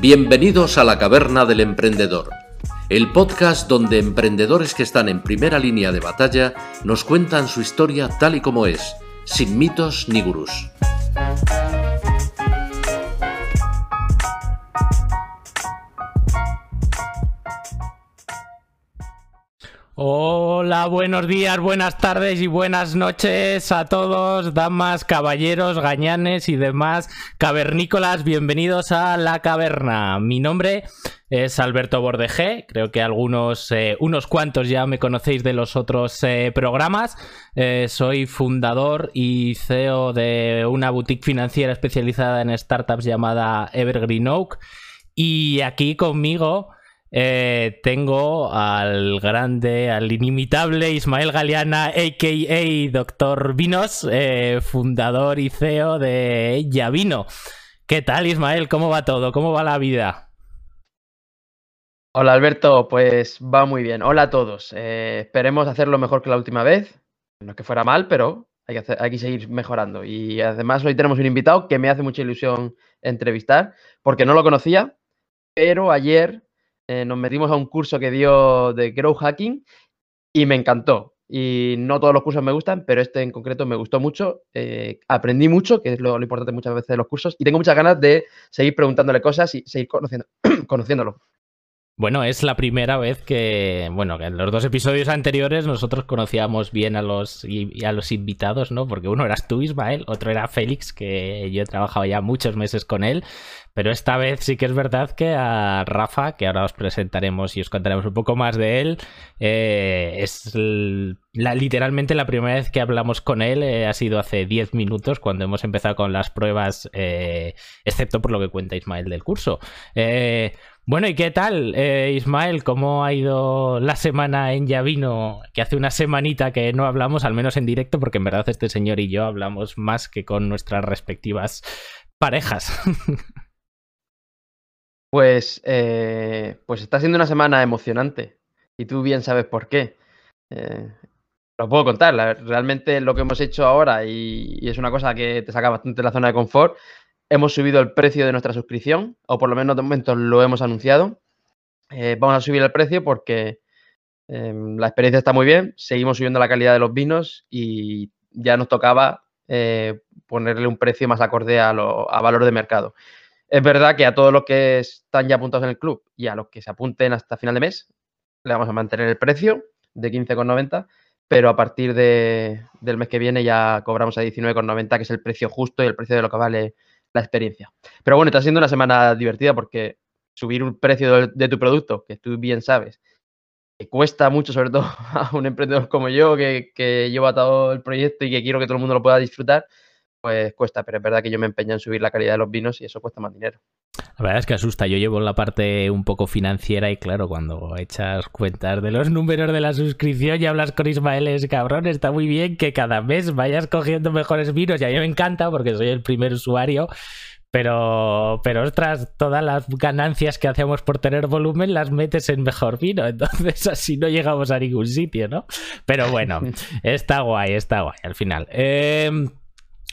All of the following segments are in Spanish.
Bienvenidos a la Caverna del Emprendedor, el podcast donde emprendedores que están en primera línea de batalla nos cuentan su historia tal y como es, sin mitos ni gurús. Hola, buenos días, buenas tardes y buenas noches a todos, damas, caballeros, gañanes y demás cavernícolas. Bienvenidos a La Caverna. Mi nombre es Alberto Bordegé. Creo que algunos, eh, unos cuantos ya me conocéis de los otros eh, programas. Eh, soy fundador y CEO de una boutique financiera especializada en startups llamada Evergreen Oak. Y aquí conmigo eh, tengo al grande, al inimitable Ismael Galeana, a.k.a. Doctor Vinos, eh, fundador y CEO de Yavino. ¿Qué tal, Ismael? ¿Cómo va todo? ¿Cómo va la vida? Hola, Alberto. Pues va muy bien. Hola a todos. Eh, esperemos hacerlo mejor que la última vez. No es que fuera mal, pero hay hay que seguir mejorando. Y además hoy tenemos un invitado que me hace mucha ilusión entrevistar, porque no lo conocía, pero ayer eh, nos metimos a un curso que dio de Grow Hacking y me encantó. Y no todos los cursos me gustan, pero este en concreto me gustó mucho. Eh, aprendí mucho, que es lo, importante muchas veces de los cursos, y tengo muchas ganas de seguir preguntándole cosas y seguir conociendo, conociéndolo. Bueno, es la primera vez que, bueno, en los dos episodios anteriores nosotros conocíamos bien a los, a los invitados, ¿no? Porque uno eras tú, Ismael, otro era Félix, que yo he trabajado ya muchos meses con él, pero esta vez sí que es verdad que a Rafa, que ahora os presentaremos y os contaremos un poco más de él, eh, es la, literalmente la primera vez que hablamos con él eh, ha sido hace 10 minutos cuando hemos empezado con las pruebas, eh, excepto por lo que cuenta Ismael del curso. Bueno, ¿y qué tal, eh, Ismael? ¿Cómo ha ido la semana en Yavino? Que hace una semanita que no hablamos, al menos en directo, porque en verdad este señor y yo hablamos más que con nuestras respectivas parejas. Pues, eh, pues está siendo una semana emocionante y tú bien sabes por qué. Eh, lo puedo contar, realmente lo que hemos hecho ahora y, y, es una cosa que te saca bastante de la zona de confort, hemos subido el precio de nuestra suscripción, o por lo menos de momento lo hemos anunciado. Eh, vamos a subir el precio porque em, la experiencia está muy bien, seguimos subiendo la calidad de los vinos y ya nos tocaba eh, ponerle un precio más acorde a, a valor de mercado. Es verdad que a todos los que están ya apuntados en el club y a los que se apunten hasta final de mes, le vamos a mantener el precio de 15,90, pero a partir de, del mes que viene ya cobramos a 19,90, que es el precio justo y el precio de lo que vale la experiencia. Pero bueno, está siendo una semana divertida porque subir un precio de, tu producto, que tú bien sabes, que cuesta mucho, sobre todo a un emprendedor como yo, que, que llevo atado el proyecto y que quiero que todo el mundo lo pueda disfrutar, pues cuesta, pero es verdad que yo me empeño en subir la calidad de los vinos y eso cuesta más dinero. La verdad es que asusta. Yo llevo la parte un poco financiera y claro, cuando echas cuentas de los números de la suscripción y hablas con Ismael, es cabrón, está muy bien que cada mes vayas cogiendo mejores vinos y a mí me encanta porque soy el primer usuario. Pero, pero ostras, todas las ganancias que hacemos por tener volumen las metes en mejor vino. Entonces así no llegamos a ningún sitio, ¿no? Pero bueno, está guay, está guay al final. Eh,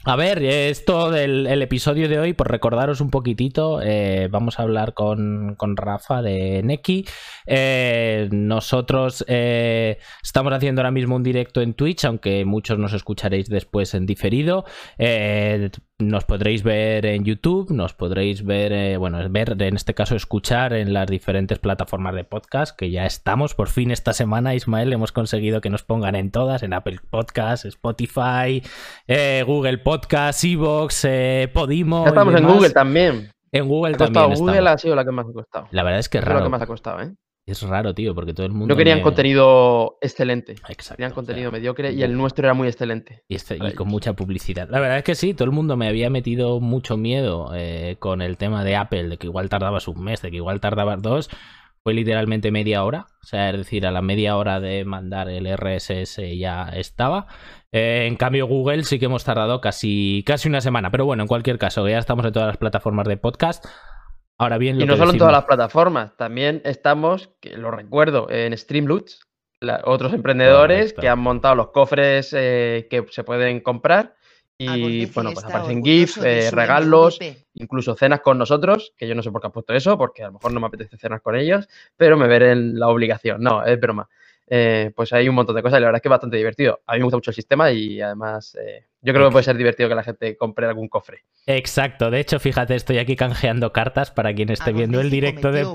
a ver, esto del el episodio de hoy, por recordaros un poquitito, eh, vamos a hablar con, con Rafa de Neki. Eh, nosotros eh, estamos haciendo ahora mismo un directo en Twitch, aunque muchos nos escucharéis después en diferido. Nos podréis ver en YouTube, nos podréis ver, bueno, ver, en este caso escuchar en las diferentes plataformas de podcast, que ya estamos. Por fin esta semana, Ismael, hemos conseguido que nos pongan en todas, en Apple Podcast, Spotify, Google Podcast Evox, eh, Podimo. Ya estamos en Google también. En Google también. Google ha sido la que más ha costado. La verdad es que es raro. Es lo que más ha costado, ¿eh? Es raro, tío, porque todo el mundo. No querían contenido excelente. Exacto. Querían contenido mediocre y el nuestro era muy excelente. Y, este, y, con mucha publicidad. La verdad es que sí, todo el mundo me había metido mucho miedo eh, con el tema de Apple, de que igual tardabas un mes, de que igual tardabas dos fue literalmente media hora, o sea, es decir, a la media hora de mandar el RSS ya estaba. Eh, en cambio, Google sí que hemos tardado casi, casi una semana, pero bueno, en cualquier caso, ya estamos en todas las plataformas de podcast. Ahora bien, y no solo en todas las plataformas, también estamos, que lo recuerdo, en Streamloots, otros emprendedores que han montado los cofres eh, que se pueden comprar y bueno, pues aparecen GIF, orgulloso de eh, regalos, MVP. incluso cenas con nosotros, que yo no sé por qué has puesto eso, porque a lo mejor no me apetece cenar con ellos, pero me veré en la obligación. No, es broma. Eh, pues hay un montón de cosas y la verdad es que es bastante divertido. A mí me gusta mucho el sistema y además eh, yo creo que puede ser divertido que la gente compre algún cofre. Exacto, de hecho, fíjate, estoy aquí canjeando cartas para quien esté viendo el directo de,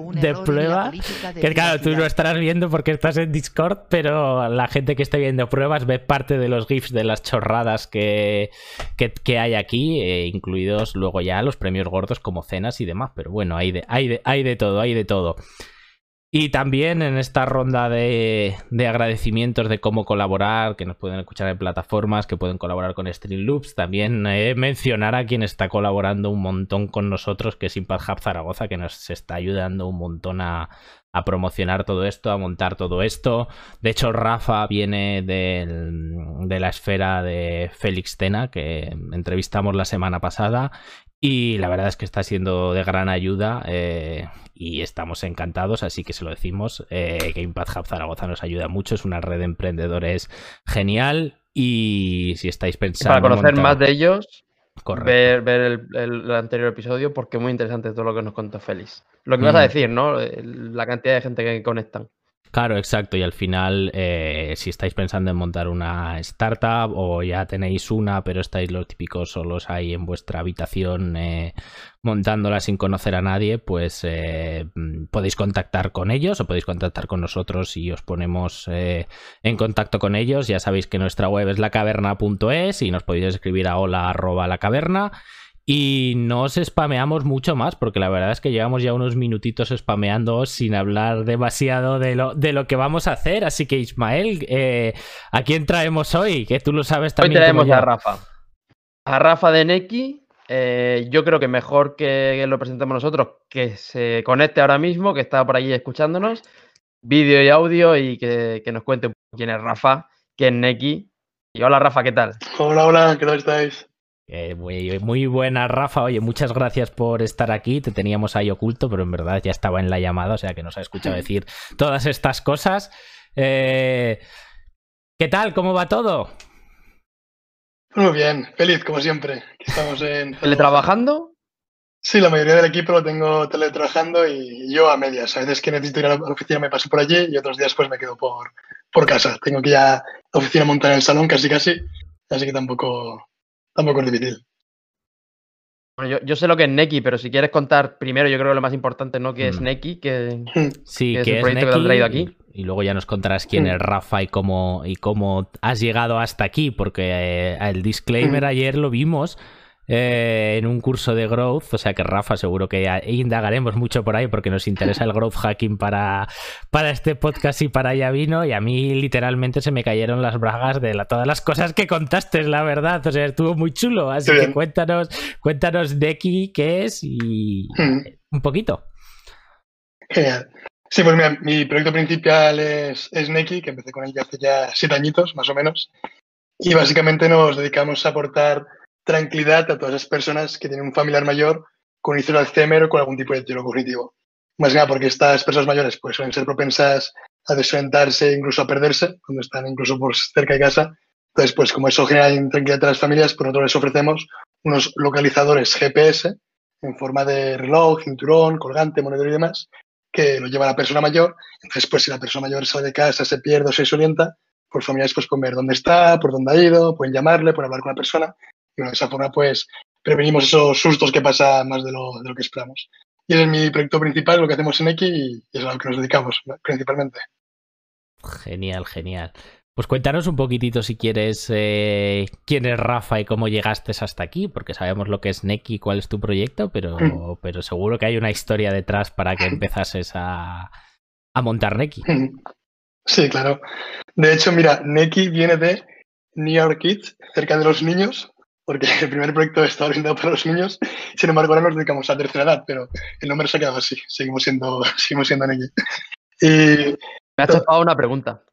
prueba. de Que claro, tú lo estarás viendo porque estás en Discord, pero la gente que esté viendo pruebas ve parte de los GIFs de las chorradas que, que, que hay aquí, eh, incluidos luego ya los premios gordos como cenas y demás. Pero bueno, hay de, hay de, hay de todo, hay de todo. Y también en esta ronda de, de agradecimientos de cómo colaborar, que nos pueden escuchar en plataformas, que pueden colaborar con Streamloops, también eh, mencionar a quien está colaborando un montón con nosotros, que es Impact Hub Zaragoza, que nos está ayudando un montón a, a promocionar todo esto, a montar todo esto. De hecho, Rafa viene del- de la esfera de Félix Tena, que entrevistamos la semana pasada. Y la verdad es que está siendo de gran ayuda eh, y estamos encantados, así que se lo decimos, eh, Impact Hub Zaragoza nos ayuda mucho, es una red de emprendedores genial y si estáis pensando... para conocer montar- más de ellos, Correcto. ver, ver el, el- el anterior episodio porque es muy interesante todo lo que nos contó Félix. Lo que ibas a Mm. decir, ¿no? La cantidad de gente que conectan. Claro, exacto. Y al final, eh, si estáis pensando en montar una startup o ya tenéis una, pero estáis los típicos solos ahí en vuestra habitación eh, montándola sin conocer a nadie, pues eh, podéis contactar con ellos o podéis contactar con nosotros y os ponemos en contacto con ellos. Ya sabéis que nuestra web es lacaverna.es y nos podéis escribir a hola arroba la caverna. Y no os spameamos mucho más, porque la verdad es que llevamos ya unos minutitos spameando sin hablar demasiado de lo, de lo que vamos a hacer. Así que, Ismael, eh, ¿a quién traemos hoy? Que tú lo sabes Hoy también. como traemos a Rafa. A Rafa de Neki. eh, yo creo que mejor que lo presentemos nosotros, que se conecte ahora mismo, que está por allí escuchándonos, vídeo y audio, y que, que nos cuente un poco quién es Rafa, quién es Neki. Y hola Rafa, ¿qué tal? Hola, hola, ¿qué tal estáis? Eh, muy, muy buena, Rafa. Oye, muchas gracias por estar aquí. Te teníamos ahí oculto, pero en verdad ya estaba en la llamada, o sea que nos ha escuchado decir todas estas cosas. Eh, ¿Qué tal? ¿Cómo va todo? Muy bien, feliz como siempre. Estamos en... ¿Teletrabajando? Sí, la mayoría del equipo lo tengo teletrabajando y yo a medias. A veces que necesito ir a la oficina me paso por allí y otros días pues me quedo por, por casa. Tengo que ir a la oficina montar en el salón casi casi, así que tampoco, tampoco es difícil. Bueno, yo, yo sé lo que es Neki, pero si quieres contar primero, yo creo que lo más importante, ¿no? Que es Mm. Neki, que Sí, que es el proyecto que te han traído aquí. Y luego ya nos contarás quién Mm. es Rafa y cómo, y cómo has llegado hasta aquí, porque eh, el disclaimer Mm. ayer lo vimos eh, en un curso de growth, o sea que Rafa seguro que ya indagaremos mucho por ahí porque nos interesa el growth hacking para, para este podcast y para ya vino y a mí literalmente se me cayeron las bragas de la- todas las cosas que contaste, la verdad, o sea, estuvo muy chulo, así que cuéntanos, cuéntanos Neki qué es y Mm. un poquito. Genial. Sí, pues mira, mi proyecto principal es, es Neki, que empecé con ella hace ya siete añitos, más o menos. Y básicamente nos dedicamos a aportar tranquilidad a todas esas personas que tienen un familiar mayor con inicio de Alzheimer o con algún tipo de deterioro cognitivo. Más que nada porque estas personas mayores pues, suelen ser propensas a desorientarse, incluso a perderse, cuando están incluso por cerca de casa. Entonces, pues como eso genera intranquilidad a las familias, pues nosotros les ofrecemos unos localizadores GPS en forma de reloj, cinturón, colgante, monedero y demás, que lo lleva la persona mayor. Entonces, pues si la persona mayor sale de casa, se pierde o se desorienta, pues familiares pues, pueden ver dónde está, por dónde ha ido, pueden llamarle, pueden hablar con la persona. Bueno, de esa forma, pues prevenimos esos sustos que pasa más de lo, de lo que esperamos. Y ese es mi proyecto principal, lo que hacemos en X y es a lo que nos dedicamos principalmente. Genial, genial. Pues cuéntanos un poquitito si quieres eh, quién es Rafa y cómo llegaste hasta aquí, porque sabemos lo que es Neki y cuál es tu proyecto, pero, Mm. pero seguro que hay una historia detrás para que empezases a, a montar Neki. Sí, claro. De hecho, mira, Neki viene de Near Kids, cerca de los niños, porque el primer proyecto estaba orientado para los niños. Sin embargo, ahora nos dedicamos a tercera edad, pero el nombre se ha quedado así. Seguimos siendo, seguimos siendo Neki. Y me ha chafado una pregunta.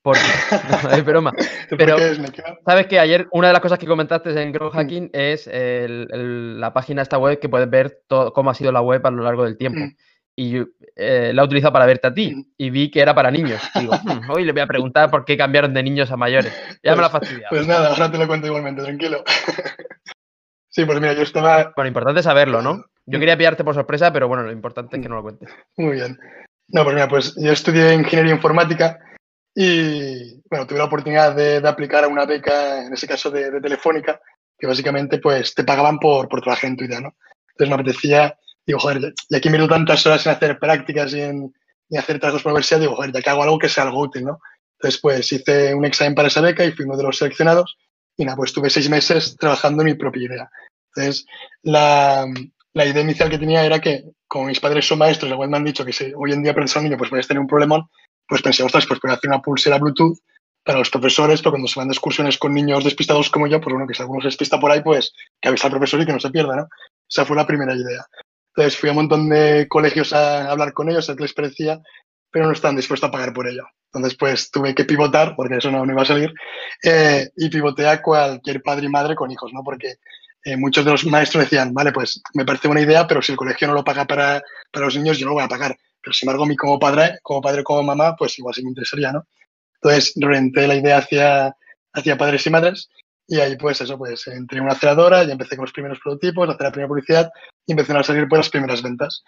Porque, no, es broma. ¿por Pero- es? Sabes que ayer una de las cosas que comentaste en Grow Hacking es el- el- la página esta web que puedes ver todo, cómo ha sido la web a lo largo del tiempo. Mm. Y eh, la he utilizado para verte a ti y vi que era para niños. Digo, "Hmm, hoy le voy a preguntar por qué cambiaron de niños a mayores. Ya me lo ha fastidiado. Pues nada, ahora te lo cuento igualmente, tranquilo. sí, pues mira, yo estaba. Bueno, importante saberlo, ¿no? Yo quería pillarte por sorpresa, pero bueno, lo importante es que no lo cuentes. Muy bien. No, pues mira, pues yo estudié ingeniería informática y bueno, tuve la oportunidad de, de aplicar a una beca, en ese caso de, de Telefónica, que básicamente pues te pagaban por, por trabajar en tu idea, ¿no? Entonces me apetecía, digo, joder, ya que invierto tantas horas en hacer prácticas y en, y hacer trabajos por la universidad, digo, joder, ya que hago algo que sea algo útil, ¿no? Entonces, pues hice un examen para esa beca y fui uno de los seleccionados y nada, pues tuve seis meses trabajando en mi propia idea. Entonces, la, la idea inicial que tenía era que, como mis padres son maestros, igual me han dicho que si hoy en día aprendes a un niño, pues puedes tener un problemón, pues pensé, ostras, pues puedo hacer una pulsera Bluetooth para los profesores, pero cuando se van de excursiones con niños despistados como yo, pues bueno, que si alguno se despista por ahí, pues que avisa al profesor y que no se pierda, ¿no? Esa fue la primera idea. Entonces fui a un montón de colegios a hablar con ellos, a ver qué les parecía, pero no estaban dispuestos a pagar por ello. Entonces, pues tuve que pivotar, porque eso no, no iba a salir, eh, y pivoté a cualquier padre y madre con hijos, ¿no? Porque eh, muchos de los maestros decían, vale, pues me parece buena idea, pero si el colegio no lo paga para, para los niños, yo no lo voy a pagar. Pero sin embargo, mí como padre, como padre, como mamá, pues igual sí me interesaría, ¿no? Entonces, orienté la idea hacia, hacia padres y madres y ahí, pues eso, pues entré en una aceleradora y empecé con los primeros prototipos, hacer la primera publicidad y empezaron a salir las primeras ventas.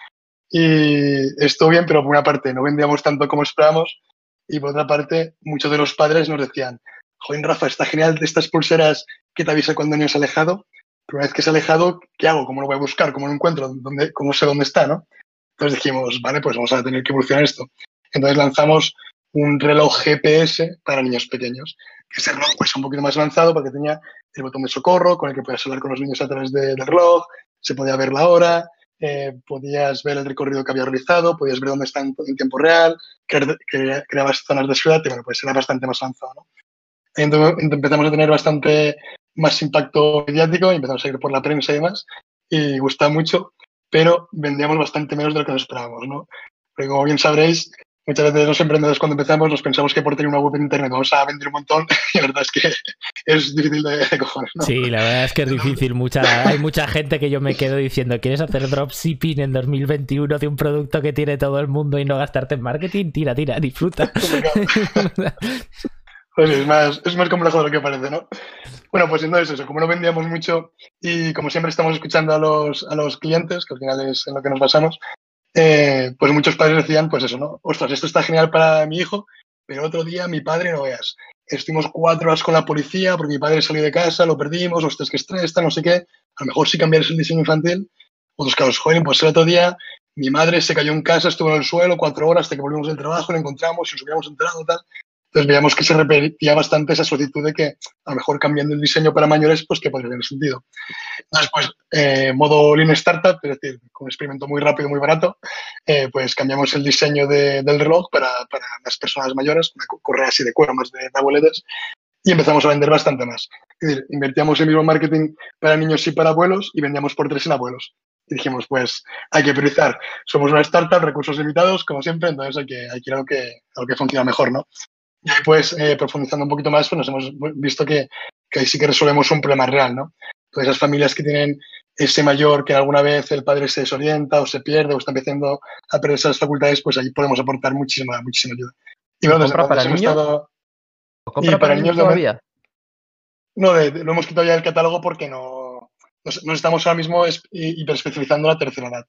Y estuvo bien, pero por una parte no vendíamos tanto como esperábamos y por otra parte muchos de los padres nos decían, joder, Rafa, está genial estas pulseras que te avisa cuando niño se ha alejado, pero una vez que se ha alejado, ¿qué hago? ¿Cómo lo voy a buscar? ¿Cómo lo encuentro? ¿Dónde, ¿Cómo sé dónde está? ¿no? Entonces dijimos, vale, pues vamos a tener que evolucionar esto. Entonces lanzamos un reloj GPS para niños pequeños. Ese reloj pues un poquito más avanzado porque tenía el botón de socorro con el que podías hablar con los niños a través de- del reloj, se podía ver la hora, eh, podías ver el recorrido que había realizado, podías ver dónde está en, tiempo real, cre- cre- creabas zonas de ciudad y bueno, pues era bastante más avanzado. ¿no? Entonces empezamos a tener bastante más impacto mediático y empezamos a ir por la prensa y demás y gustaba mucho, pero vendíamos bastante menos de lo que nos esperábamos. ¿no? Porque como bien sabréis, muchas veces los emprendedores cuando empezamos nos pensamos que por tener una web en internet vamos a vender un montón y la verdad es que es difícil de, de cojones. ¿no? Sí, la verdad es que es difícil. Mucha, hay mucha gente que yo me quedo diciendo, ¿quieres hacer dropshipping en 2021 de un producto que tiene todo el mundo y no gastarte en marketing? Tira, tira, disfruta. Pues es más, es más complejo de lo que parece, ¿no? Bueno, pues entonces eso, como no vendíamos mucho y como siempre estamos escuchando a los, a los clientes, que al final es en lo que nos basamos, eh, pues muchos padres decían, pues eso, ¿no? Ostras, esto está genial para mi hijo, pero otro día mi padre no veas. Estuvimos cuatro horas con la policía porque mi padre salió de casa, lo perdimos, ostras, que estrés, tal, no sé qué. A lo mejor si cambiaras el diseño infantil, otros casos, joder, pues el otro día mi madre se cayó en casa, estuvo en el suelo cuatro horas hasta que volvimos del trabajo, la encontramos y nos hubiéramos enterado, tal. Entonces veíamos que se repetía bastante esa solicitud de que a lo mejor cambiando el diseño para mayores, pues que podría tener sentido. Entonces, pues, eh, modo Lean Startup, es decir, con un experimento muy rápido, muy barato, eh, pues cambiamos el diseño de- del reloj para, para las personas mayores, una co- correa así de cuero, más de abueletes, y empezamos a vender bastante más. Es decir, invertíamos el mismo marketing para niños y para abuelos y vendíamos por tres en abuelos. Y dijimos, pues hay que priorizar. Somos una startup, recursos limitados, como siempre, entonces hay que, hay que ir que, a lo que funciona mejor, ¿no? Y ahí, pues, eh, profundizando un poquito más, pues nos hemos visto que, que ahí sí que resolvemos un problema real, ¿no? Todas esas familias que tienen ese mayor que alguna vez el padre se desorienta o se pierde o está empezando a perder esas facultades, pues ahí podemos aportar muchísima, muchísima ayuda. Y bueno, desde ¿Compra para entonces niños? estado- ¿Lo compra Y para para niños todavía? No, de- de- lo hemos quitado ya del catálogo porque no nos, nos estamos ahora mismo es- hi- hiperespecializando la tercera edad.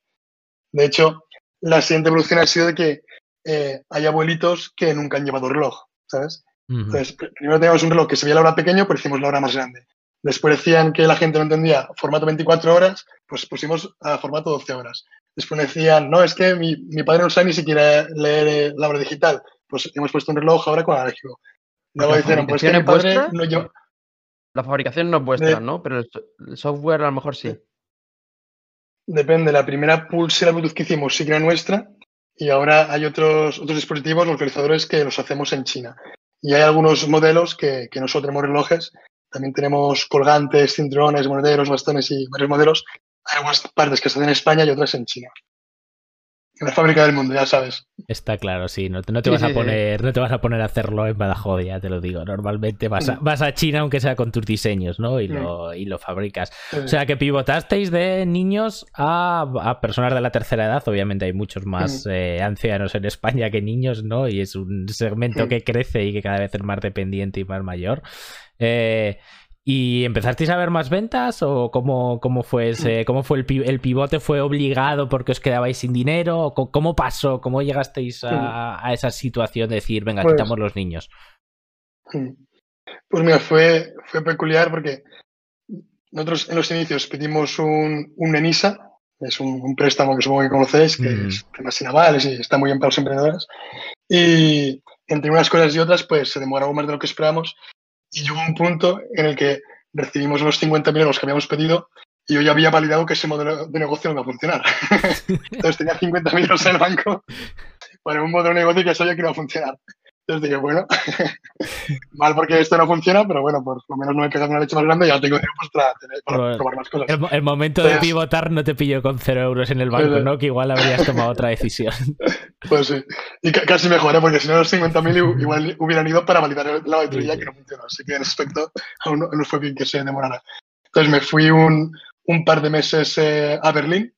De hecho, la siguiente evolución ha sido de que eh, hay abuelitos que nunca han llevado reloj, ¿sabes? Entonces, pr- primero teníamos un reloj que se veía la hora pequeño, pero hicimos la hora más grande. Después decían que la gente no entendía formato 24 horas, pues pusimos a formato 12 horas. Después decían, no, es que mi, mi padre no sabe ni siquiera leer eh, la hora digital. Pues hemos puesto un reloj ahora con alérgico. Luego ¿La dijeron, pues que mi padre vuestra? no lleva... La fabricación no es vuestra, De- ¿no? Pero el software a lo mejor sí. Depende, la primera pulsera Bluetooth que hicimos sí que era nuestra y ahora hay otros, otros dispositivos localizadores que los hacemos en China. Y hay algunos modelos que, que no tenemos relojes, también tenemos colgantes, cinturones, monederos, bastones y varios modelos. Hay algunas partes que se hacen en España y otras en China. En la fábrica del mundo, ya sabes. Está claro, sí. No te, no te vas a poner, no te vas a poner a hacerlo en Badajoz, ya te lo digo. Normalmente vas a, vas a China, aunque sea con tus diseños, ¿no? Y lo, y lo fabricas. O sea que pivotasteis de niños a, personas de la tercera edad. Obviamente hay muchos más eh, ancianos en España que niños, ¿no? Y es un segmento que crece y que cada vez es más dependiente y más mayor. Eh, ¿Y empezasteis a ver más ventas o cómo, cómo fue ese, cómo fue el, el, pivote? ¿Fue obligado porque os quedabais sin dinero? ¿Cómo pasó? ¿Cómo llegasteis a, esa situación de decir, venga, pues quitamos los niños? Pues mira, fue, fue peculiar porque nosotros en los inicios pedimos un, un ENISA, es un, préstamo que supongo que conocéis, que mm. es temas navales y está muy bien para los emprendedores. Y entre unas cosas y otras, pues se demoró más de lo que esperamos y llegó un punto en el que recibimos los 50.000 euros que habíamos pedido y yo ya había validado que ese modelo de negocio no iba a funcionar. Entonces tenía 50.000 euros en el banco para un modelo de negocio que sabía que iba a funcionar. Entonces dije, bueno, mal porque esto no funciona, pero bueno, por lo menos no me pegado una leche más grande y ya tengo dinero pues, para, probar más cosas. El, momento de pivotar no te pilló con cero euros en el banco, ¿no? Que igual habrías tomado otra decisión. Pues sí, y casi mejor, ¿eh? porque si no los 50.000 igual hubieran ido para validar la auditoría que no funcionó. Así que en ese aspecto aún no, fue bien que se demorara. Entonces me fui un, un par de meses eh, a Berlín,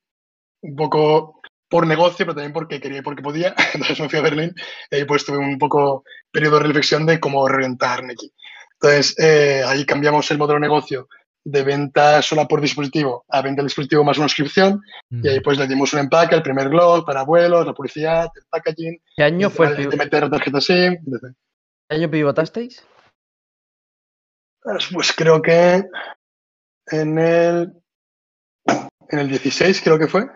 un poco por negocio, pero también porque quería y porque podía. Entonces me fui a Berlín y ahí pues tuve un poco periodo de reflexión de cómo reventar Neki. Entonces eh, ahí cambiamos el modelo de negocio de venta sola por dispositivo a venta de dispositivo más una suscripción y ahí pues le dimos un empaque, el primer blog para vuelos, la publicidad, el packaging. ¿Qué año fue el de meter tarjetas SIM? ¿Qué año pivotasteis? Pues, pues creo que en el en el 16 creo que fue.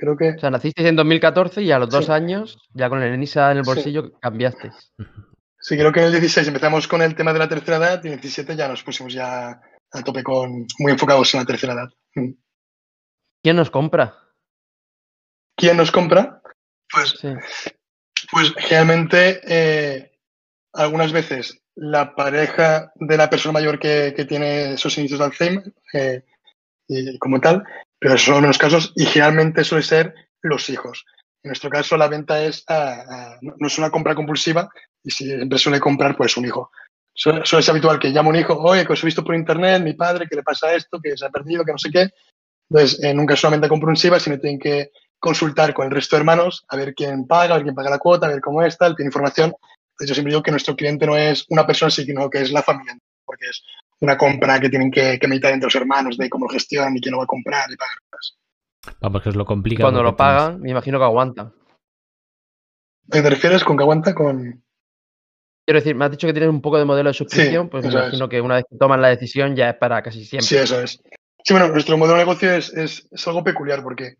Creo que... O sea, nacisteis en 2014 y a los dos años, ya con el ENISA en el bolsillo, cambiasteis. Sí, creo que en el 16 empezamos con el tema de la tercera edad y en el 17 ya nos pusimos ya a tope con, muy enfocados en la tercera edad. ¿Quién nos compra? ¿Quién nos compra? Pues, pues generalmente eh, algunas veces la pareja de la persona mayor que, tiene esos inicios de Alzheimer, eh, y como tal, pero son los menos casos y generalmente suele ser los hijos. En nuestro caso, la venta es no es una compra compulsiva y siempre suele comprar pues un hijo. Suele, ser habitual que llame un hijo, oye, que os he visto por internet, mi padre, que le pasa esto, que se ha perdido, que no sé qué. Entonces, eh, nunca es solamente compulsiva, sino tienen que consultar con el resto de hermanos a ver quién paga, a ver quién paga la cuota, a ver cómo está, tiene información. Entonces, yo siempre digo que nuestro cliente no es una persona, sino que es la familia, porque es una compra que tienen que, que meditar entre los hermanos de cómo lo gestionan y quién lo va a comprar y pagar cosas. Vamos, que os lo complica. Cuando lo pagan, me imagino que aguanta. ¿Te refieres con que aguanta? Con... Quiero decir, me has dicho que tienes un poco de modelo de suscripción, pues me imagino que una vez que toman la decisión ya es para casi siempre. Sí, eso es. Sí, bueno, nuestro modelo de negocio es, es, algo peculiar porque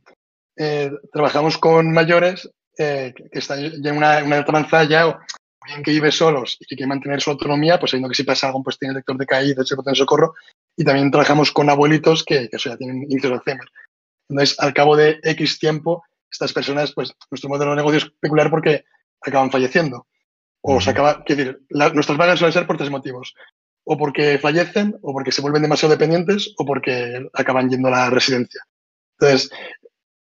eh, trabajamos con mayores eh, que están ya en una, una avanzada ya bien que vive solos y que quiere mantener su autonomía, pues sabiendo que si pasa algo, pues tiene lector de caída, se de socorro. Y también trabajamos con abuelitos que, que eso ya tienen inicios de Alzheimer. Entonces, al cabo de X tiempo, estas personas, pues nuestro modelo de negocio es peculiar porque acaban falleciendo. O se acaba, quiero decir, nuestras vagas suelen ser por tres motivos. O porque fallecen, o porque se vuelven demasiado dependientes, o porque acaban yendo a la residencia. Entonces,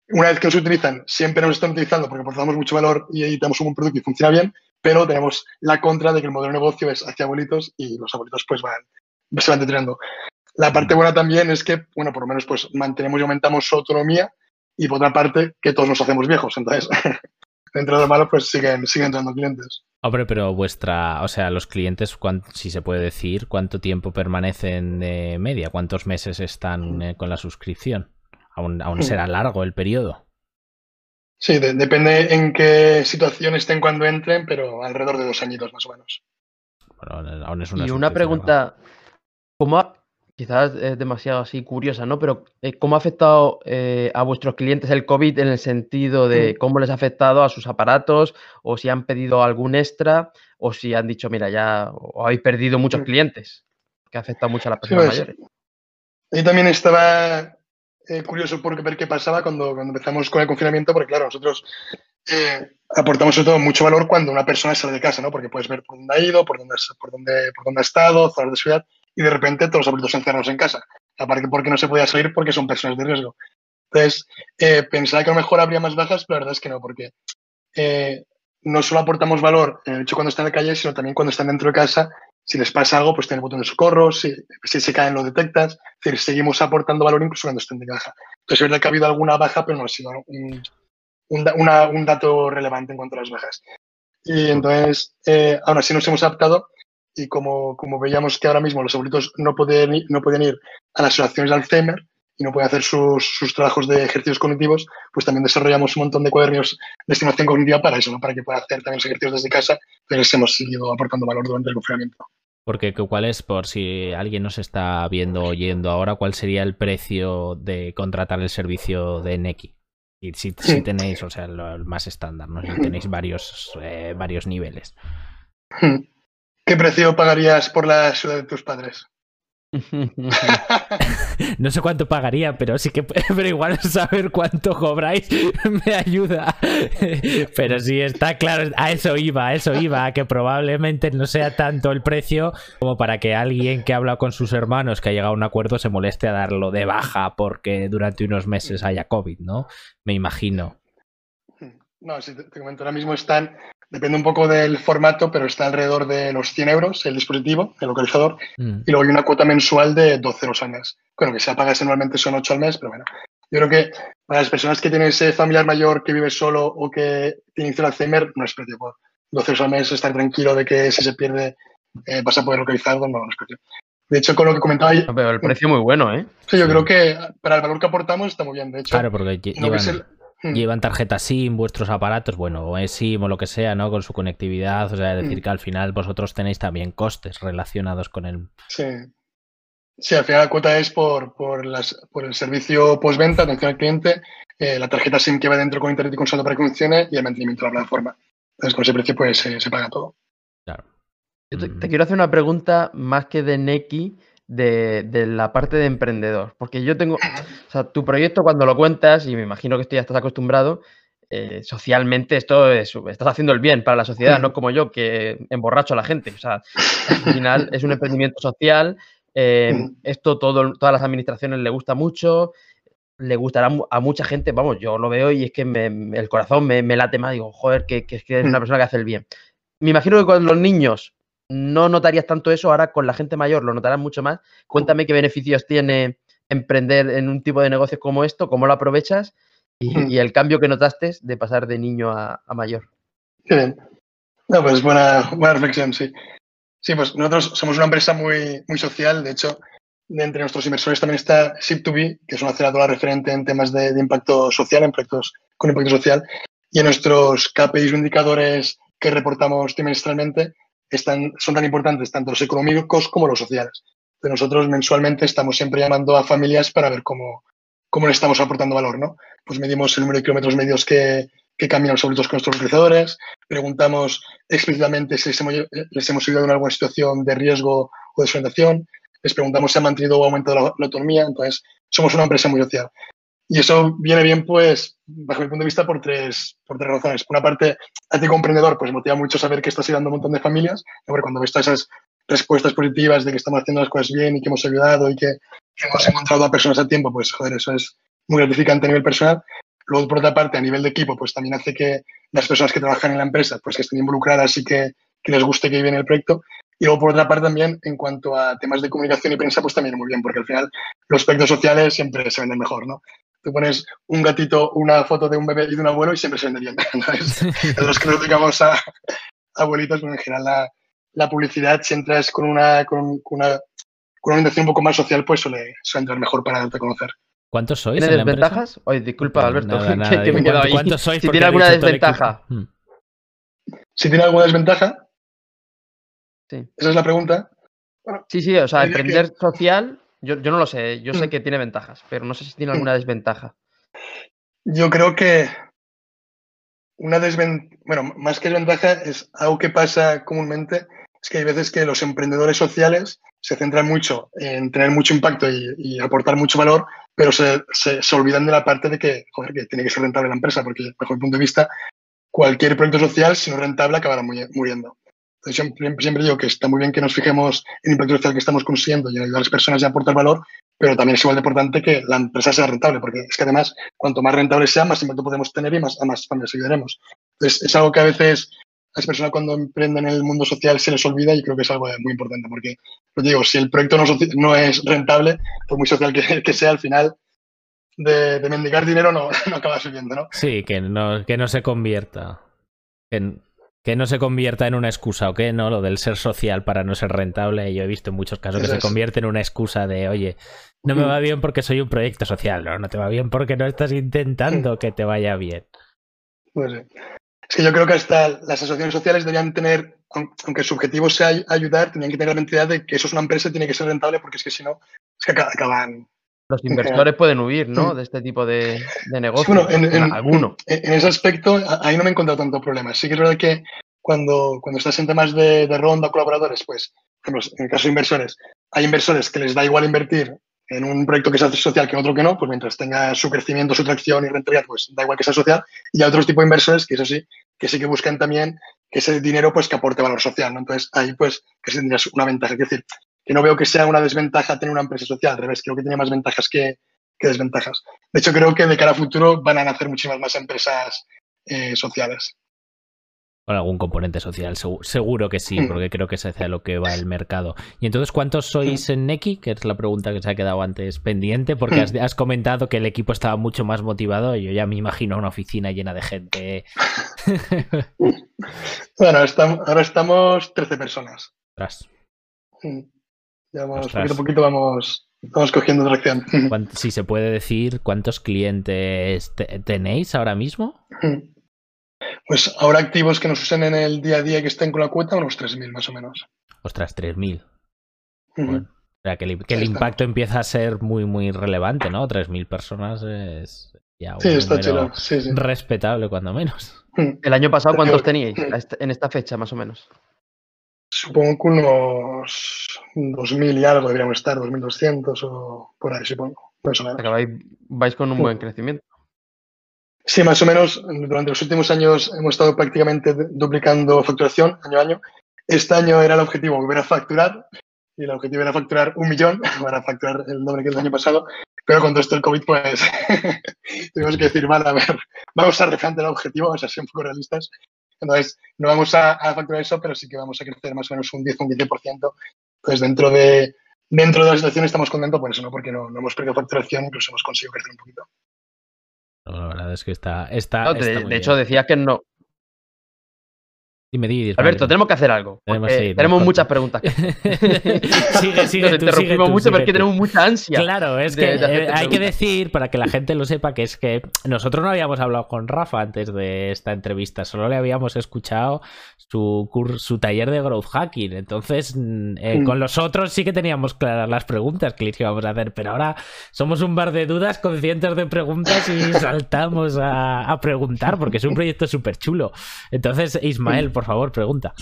una vez que nos utilizan, siempre nos están utilizando porque aportamos mucho valor y ahí tenemos un buen producto y funciona bien, pero tenemos la contra de que el modelo de negocio es hacia abuelitos y los abuelitos pues van, se van deteriorando. La parte buena también es que, bueno, por lo menos pues mantenemos y aumentamos su autonomía y por otra parte que todos nos hacemos viejos. Entonces, dentro de lo malo pues siguen, siguen entrando clientes. Hombre, pero vuestra, o sea, los clientes, si se puede decir, ¿cuánto tiempo permanecen de media? ¿Cuántos meses están eh, con la suscripción? Aún, aún será largo el periodo. Sí, depende en qué situación estén cuando entren, pero alrededor de dos añitos más o menos. y una pregunta, ¿cómo quizás es demasiado así curiosa, ¿no? Pero eh, ¿cómo ha afectado eh, a vuestros clientes el COVID en el sentido de mm. cómo les ha afectado a sus aparatos o si han pedido algún extra o si han dicho, mira, ya o habéis perdido muchos mm. clientes, que ha afectado mucho a las personas pues, mayores? Ahí también estaba eh, curioso por ver qué pasaba cuando, empezamos con el confinamiento, porque claro, nosotros eh, aportamos todo mucho valor cuando una persona sale de casa, ¿no? Porque puedes ver por dónde ha ido, por dónde, por dónde, ha estado, zonas de ciudad, y de repente todos los abuelitos encerrados en casa. Aparte porque no se podía salir porque son personas de riesgo. Entonces, eh, pensaba que a lo mejor habría más bajas, pero la verdad es que no, porque no solo aportamos valor el hecho cuando están en la calle, sino también cuando están dentro de casa. Si les pasa algo, pues tienen el botón de socorro, si, si se caen lo detectas. Es decir, seguimos aportando valor incluso cuando estén de caja. Entonces, es verdad que ha habido alguna baja, pero no ha sido un, un, una, un dato relevante en cuanto a las bajas. Y entonces, eh, aún así nos hemos adaptado y como, como veíamos que ahora mismo los abuelitos no pueden, ir, no ir a las asociaciones de Alzheimer y no pueden hacer sus, sus, trabajos de ejercicios cognitivos, pues también desarrollamos un montón de cuadernos de estimación cognitiva para eso, ¿no? para que puedan hacer también los ejercicios desde casa, pero les hemos seguido aportando valor durante el confinamiento. Porque, ¿cuál es, por si alguien nos está viendo oyendo ahora, cuál sería el precio de contratar el servicio de Neki? Y si, si tenéis, o sea, lo más estándar, ¿no? Si tenéis varios, eh, varios niveles. ¿Qué precio pagarías por la ciudad de tus padres? no sé cuánto pagaría, pero sí que pero igual saber cuánto cobráis me ayuda. Pero sí está claro, a eso iba, a eso iba, que probablemente no sea tanto el precio como para que alguien que habla con sus hermanos que ha llegado a un acuerdo se moleste a darlo de baja porque durante unos meses haya COVID, ¿no? Me imagino. No, si te, te comento, ahora mismo están Depende un poco del formato, pero está alrededor de los 100 euros el dispositivo, el localizador, mm. y luego hay una cuota mensual de 12 euros al mes. Bueno, que se apaga anualmente son 8 al mes, pero bueno. Yo creo que para las personas que tienen ese familiar mayor que vive solo o que tiene Alzheimer, no es precio. Por 12 euros al mes estar tranquilo de que si se pierde eh, vas a poder localizarlo, no, no es precio. De hecho, con lo que comentaba ahí... No, pero el precio muy bueno, ¿eh? Sí, yo creo que para el valor que aportamos está muy bien. De hecho, claro, porque llevan... Hmm. llevan tarjeta SIM, vuestros aparatos, bueno, o es SIM o lo que sea, ¿no? Con su conectividad, o sea, es decir, hmm. que al final vosotros tenéis también costes relacionados con el... Sí. Sí, al final la cuota es por, por, las, por el servicio postventa, atención al cliente, eh, la tarjeta SIM que va dentro con internet y con saldo para que funcione y el mantenimiento de la plataforma. Entonces, con ese precio, pues se paga todo. Claro. Yo te, te, quiero hacer una pregunta más que de Neki, de, de, la parte de emprendedor. Porque yo tengo, o sea, tu proyecto cuando lo cuentas, y me imagino que esto ya estás acostumbrado, eh, socialmente esto es, estás haciendo el bien para la sociedad, no como yo que emborracho a la gente. O sea, al final es un emprendimiento social, eh, esto todo, todas las administraciones le gusta mucho, le gustará a mucha gente, vamos, yo lo veo y es que me, el corazón me, me, late más, digo, joder, que, que, que es una persona que hace el bien. Me imagino que con los niños no notarías tanto eso, ahora con la gente mayor lo notarás mucho más. Cuéntame qué beneficios tiene emprender en un tipo de negocio como esto, cómo lo aprovechas y, el cambio que notaste de pasar de niño a, mayor. Qué bien. No, pues buena, buena reflexión, sí. Sí, pues nosotros somos una empresa muy, muy social. De hecho, de entre nuestros inversores también está Ship2B, que es una aceleradora referente en temas de, de, impacto social, en proyectos con impacto social. Y en nuestros KPIs o indicadores que reportamos trimestralmente son tan importantes tanto los económicos como los sociales. De nosotros mensualmente estamos siempre llamando a familias para ver cómo, cómo le estamos aportando valor, ¿no? Pues medimos el número de kilómetros medios que, que caminan los adultos con nuestros utilizadores, preguntamos explícitamente si les hemos, les ayudado en alguna situación de riesgo o desorientación, les preguntamos si han mantenido o aumentado la, la autonomía, entonces somos una empresa muy social. Y eso viene bien, pues, bajo mi punto de vista, por tres, por tres razones. Una parte, a ti como emprendedor, pues motiva mucho saber que estás ayudando a un montón de familias. Porque cuando ves todas esas respuestas positivas de que estamos haciendo las cosas bien y que hemos ayudado y que, hemos encontrado a personas a tiempo, pues, joder, eso es muy gratificante a nivel personal. Luego, por otra parte, a nivel de equipo, pues también hace que las personas que trabajan en la empresa, pues que estén involucradas y que, que les guste que viene el proyecto. Y luego, por otra parte, también en cuanto a temas de comunicación y prensa, pues también muy bien, porque al final los aspectos sociales siempre se venden mejor, ¿no? Tú pones un gatito, una foto de un bebé y de un abuelo y siempre se vende bien. los que nos dedicamos a, abuelitos, pero en general la, la, publicidad, si entras con una, con, una, con una intención un poco más social, pues suele, suele entrar mejor para darte a conocer. ¿Cuántos sois? ¿Tiene desventajas? Oye, disculpa, Alberto, nada, nada, que, me he quedado ahí. ¿Cuántos sois? Si tiene alguna desventaja. Hmm. Si tiene alguna desventaja. Sí. Esa es la pregunta. Bueno, sí, sí, o sea, emprender que... social yo, yo, no lo sé, yo sé mm. que tiene ventajas, pero no sé si tiene alguna desventaja. Yo creo que una desventaja, bueno, más que desventaja es algo que pasa comúnmente, es que hay veces que los emprendedores sociales se centran mucho en tener mucho impacto y, y aportar mucho valor, pero se, se, se, olvidan de la parte de que, joder, que tiene que ser rentable la empresa, porque bajo mi punto de vista, cualquier proyecto social, si no es rentable, acabará muriendo. Siempre, digo que está muy bien que nos fijemos en el impacto social que estamos consiguiendo y ayudar a las personas y aportar valor, pero también es igual de importante que la empresa sea rentable, porque es que además, cuanto más rentable sea, más impacto podemos tener y más, a más familias ayudaremos. Entonces, es algo que a veces las personas cuando emprenden en el mundo social se les olvida y creo que es algo muy importante, porque, lo digo, si el proyecto no, es rentable, por muy social que, que sea, al final de, de, mendigar dinero no, no acaba subiendo, ¿no? Sí, que no, que no se convierta. En, que no se convierta en una excusa, ¿o qué? ¿No? Lo del ser social para no ser rentable. Yo he visto en muchos casos que se convierte en una excusa de, oye, no me va bien porque soy un proyecto social. No, no te va bien porque no estás intentando que te vaya bien. Pues sí. Es que yo creo que hasta las asociaciones sociales deberían tener, aunque su objetivo sea ayudar, tenían que tener la mentalidad de que eso es una empresa y tiene que ser rentable porque es que si no, es que acaban los inversores pueden huir, ¿no? De este tipo de, de negocios. bueno, en, en, alguno. En, ese aspecto, ahí no me he encontrado tanto problema. Sí que es verdad que cuando, cuando estás en temas de, de ronda colaboradores, pues, en el caso de inversores, hay inversores que les da igual invertir en un proyecto que sea social que en otro que no, pues mientras tenga su crecimiento, su tracción y rentabilidad, pues da igual que sea social. Y hay otros tipos de inversores que, eso sí, que sí que buscan también que ese dinero pues que aporte valor social, ¿no? Entonces, ahí pues que tendrías una ventaja. Es decir, que no veo que sea una desventaja tener una empresa social, al revés, creo que tiene más ventajas que, que desventajas. De hecho, creo que de cara a futuro van a nacer muchísimas más empresas eh, sociales. Con algún componente social, seguro que sí, porque creo que es hacia lo que va el mercado. Y entonces, ¿cuántos sois en Neki? Que es la pregunta que se ha quedado antes pendiente, porque has, has comentado que el equipo estaba mucho más motivado y yo ya me imagino una oficina llena de gente. bueno, estamos, ahora estamos 13 personas. Tras. Digamos, poquito a poquito vamos, vamos cogiendo tracción. Si se puede decir, ¿cuántos clientes tenéis ahora mismo? Pues ahora activos que nos usen en el día a día y que estén con la cuenta, unos 3.000 más o menos. Ostras, 3.000. o sea, que el, que el impacto empieza a ser muy, muy relevante, ¿no? 3.000 personas es ya un sí, está chulo. Sí, sí. respetable, cuando menos. ¿El año pasado cuántos teníais en esta fecha, más o menos? Supongo que unos 2.000 y algo deberíamos estar, 2.200 o por ahí, supongo. Más o menos. vais con un buen crecimiento. Sí, más o menos. Durante los últimos años hemos estado prácticamente duplicando facturación año a año. Este año era el objetivo volver a facturar y el objetivo era facturar un millón para facturar el doble que el año pasado. Pero con todo esto del COVID, pues tuvimos que decir, vale, a ver, vamos a refrante el objetivo, vamos a ser un poco realistas entonces, no vamos a, a, facturar eso, pero sí que vamos a crecer más o menos un 10 o un 15%. Entonces, dentro de, dentro de la situación estamos contentos por eso, ¿no? Porque no, no hemos perdido facturación, incluso hemos conseguido crecer un poquito. No, la verdad es que está. está, no, está de, de hecho, decía que no, Dime, dime, Alberto, tenemos que hacer algo. Tenemos, sí, tenemos muchas preguntas. sigue, sigue, Nos tú, sigue tú, mucho sigue porque tú. tenemos mucha ansia. Claro, es de- que de eh, hay que decir, para que la gente lo sepa, que es que nosotros no habíamos hablado con Rafa antes de esta entrevista, solo le habíamos escuchado su, su taller de growth hacking. Entonces, mm, eh, Mm. con los otros sí que teníamos claras las preguntas que les íbamos a hacer, pero ahora somos un bar de dudas con cientos de preguntas y saltamos a, a preguntar, porque es un proyecto súper chulo. Entonces, Ismael, por favor, pregunta.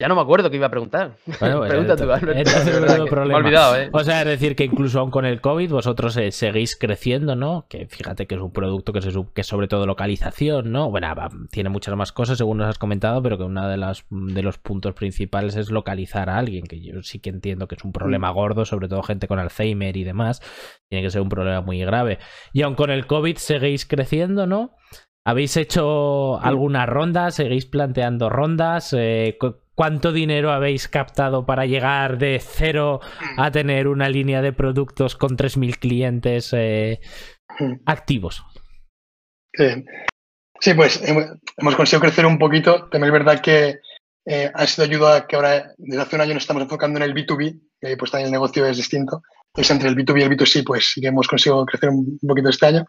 Ya no me acuerdo qué iba a preguntar. Bueno, pues, Pregunta tú, no problema. Me he olvidado, ¿eh? O sea, es decir, que incluso aún con el COVID vosotros eh, seguís creciendo, ¿no? Que fíjate que es un producto que, se, que es sobre todo localización, ¿no? Bueno, va, tiene muchas más cosas según nos has comentado, pero que uno de, las, de los puntos principales es localizar a alguien, que yo sí que entiendo que es un problema gordo, sobre todo gente con Alzheimer y demás. Tiene que ser un problema muy grave. Y aún con el COVID seguís creciendo, ¿no? ¿Habéis hecho alguna ronda? ¿Seguís planteando rondas? Eh, cu- ¿Cuánto dinero habéis captado para llegar de cero a tener una línea de productos con 3.000 clientes eh, activos? Qué bien. Sí, pues hemos, conseguido crecer un poquito. También es verdad que eh, ha sido ayuda que ahora desde hace un año nos estamos enfocando en el B2B, y ahí pues también el negocio es distinto. Entonces, entre el B2B y el B2C, pues sí que hemos conseguido crecer un poquito este año.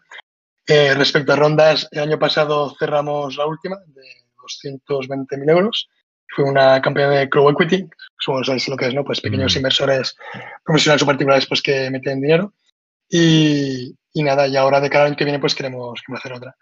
Eh, respecto a rondas, el año pasado cerramos la última de 220.000 euros. Fue una campaña de Crow Equity, supongo que sabéis lo que es, ¿no? Pues pequeños Mm. inversores profesionales o particulares pues que meten dinero. Y, y nada, y ahora de cara al año que viene pues queremos, queremos hacer otra.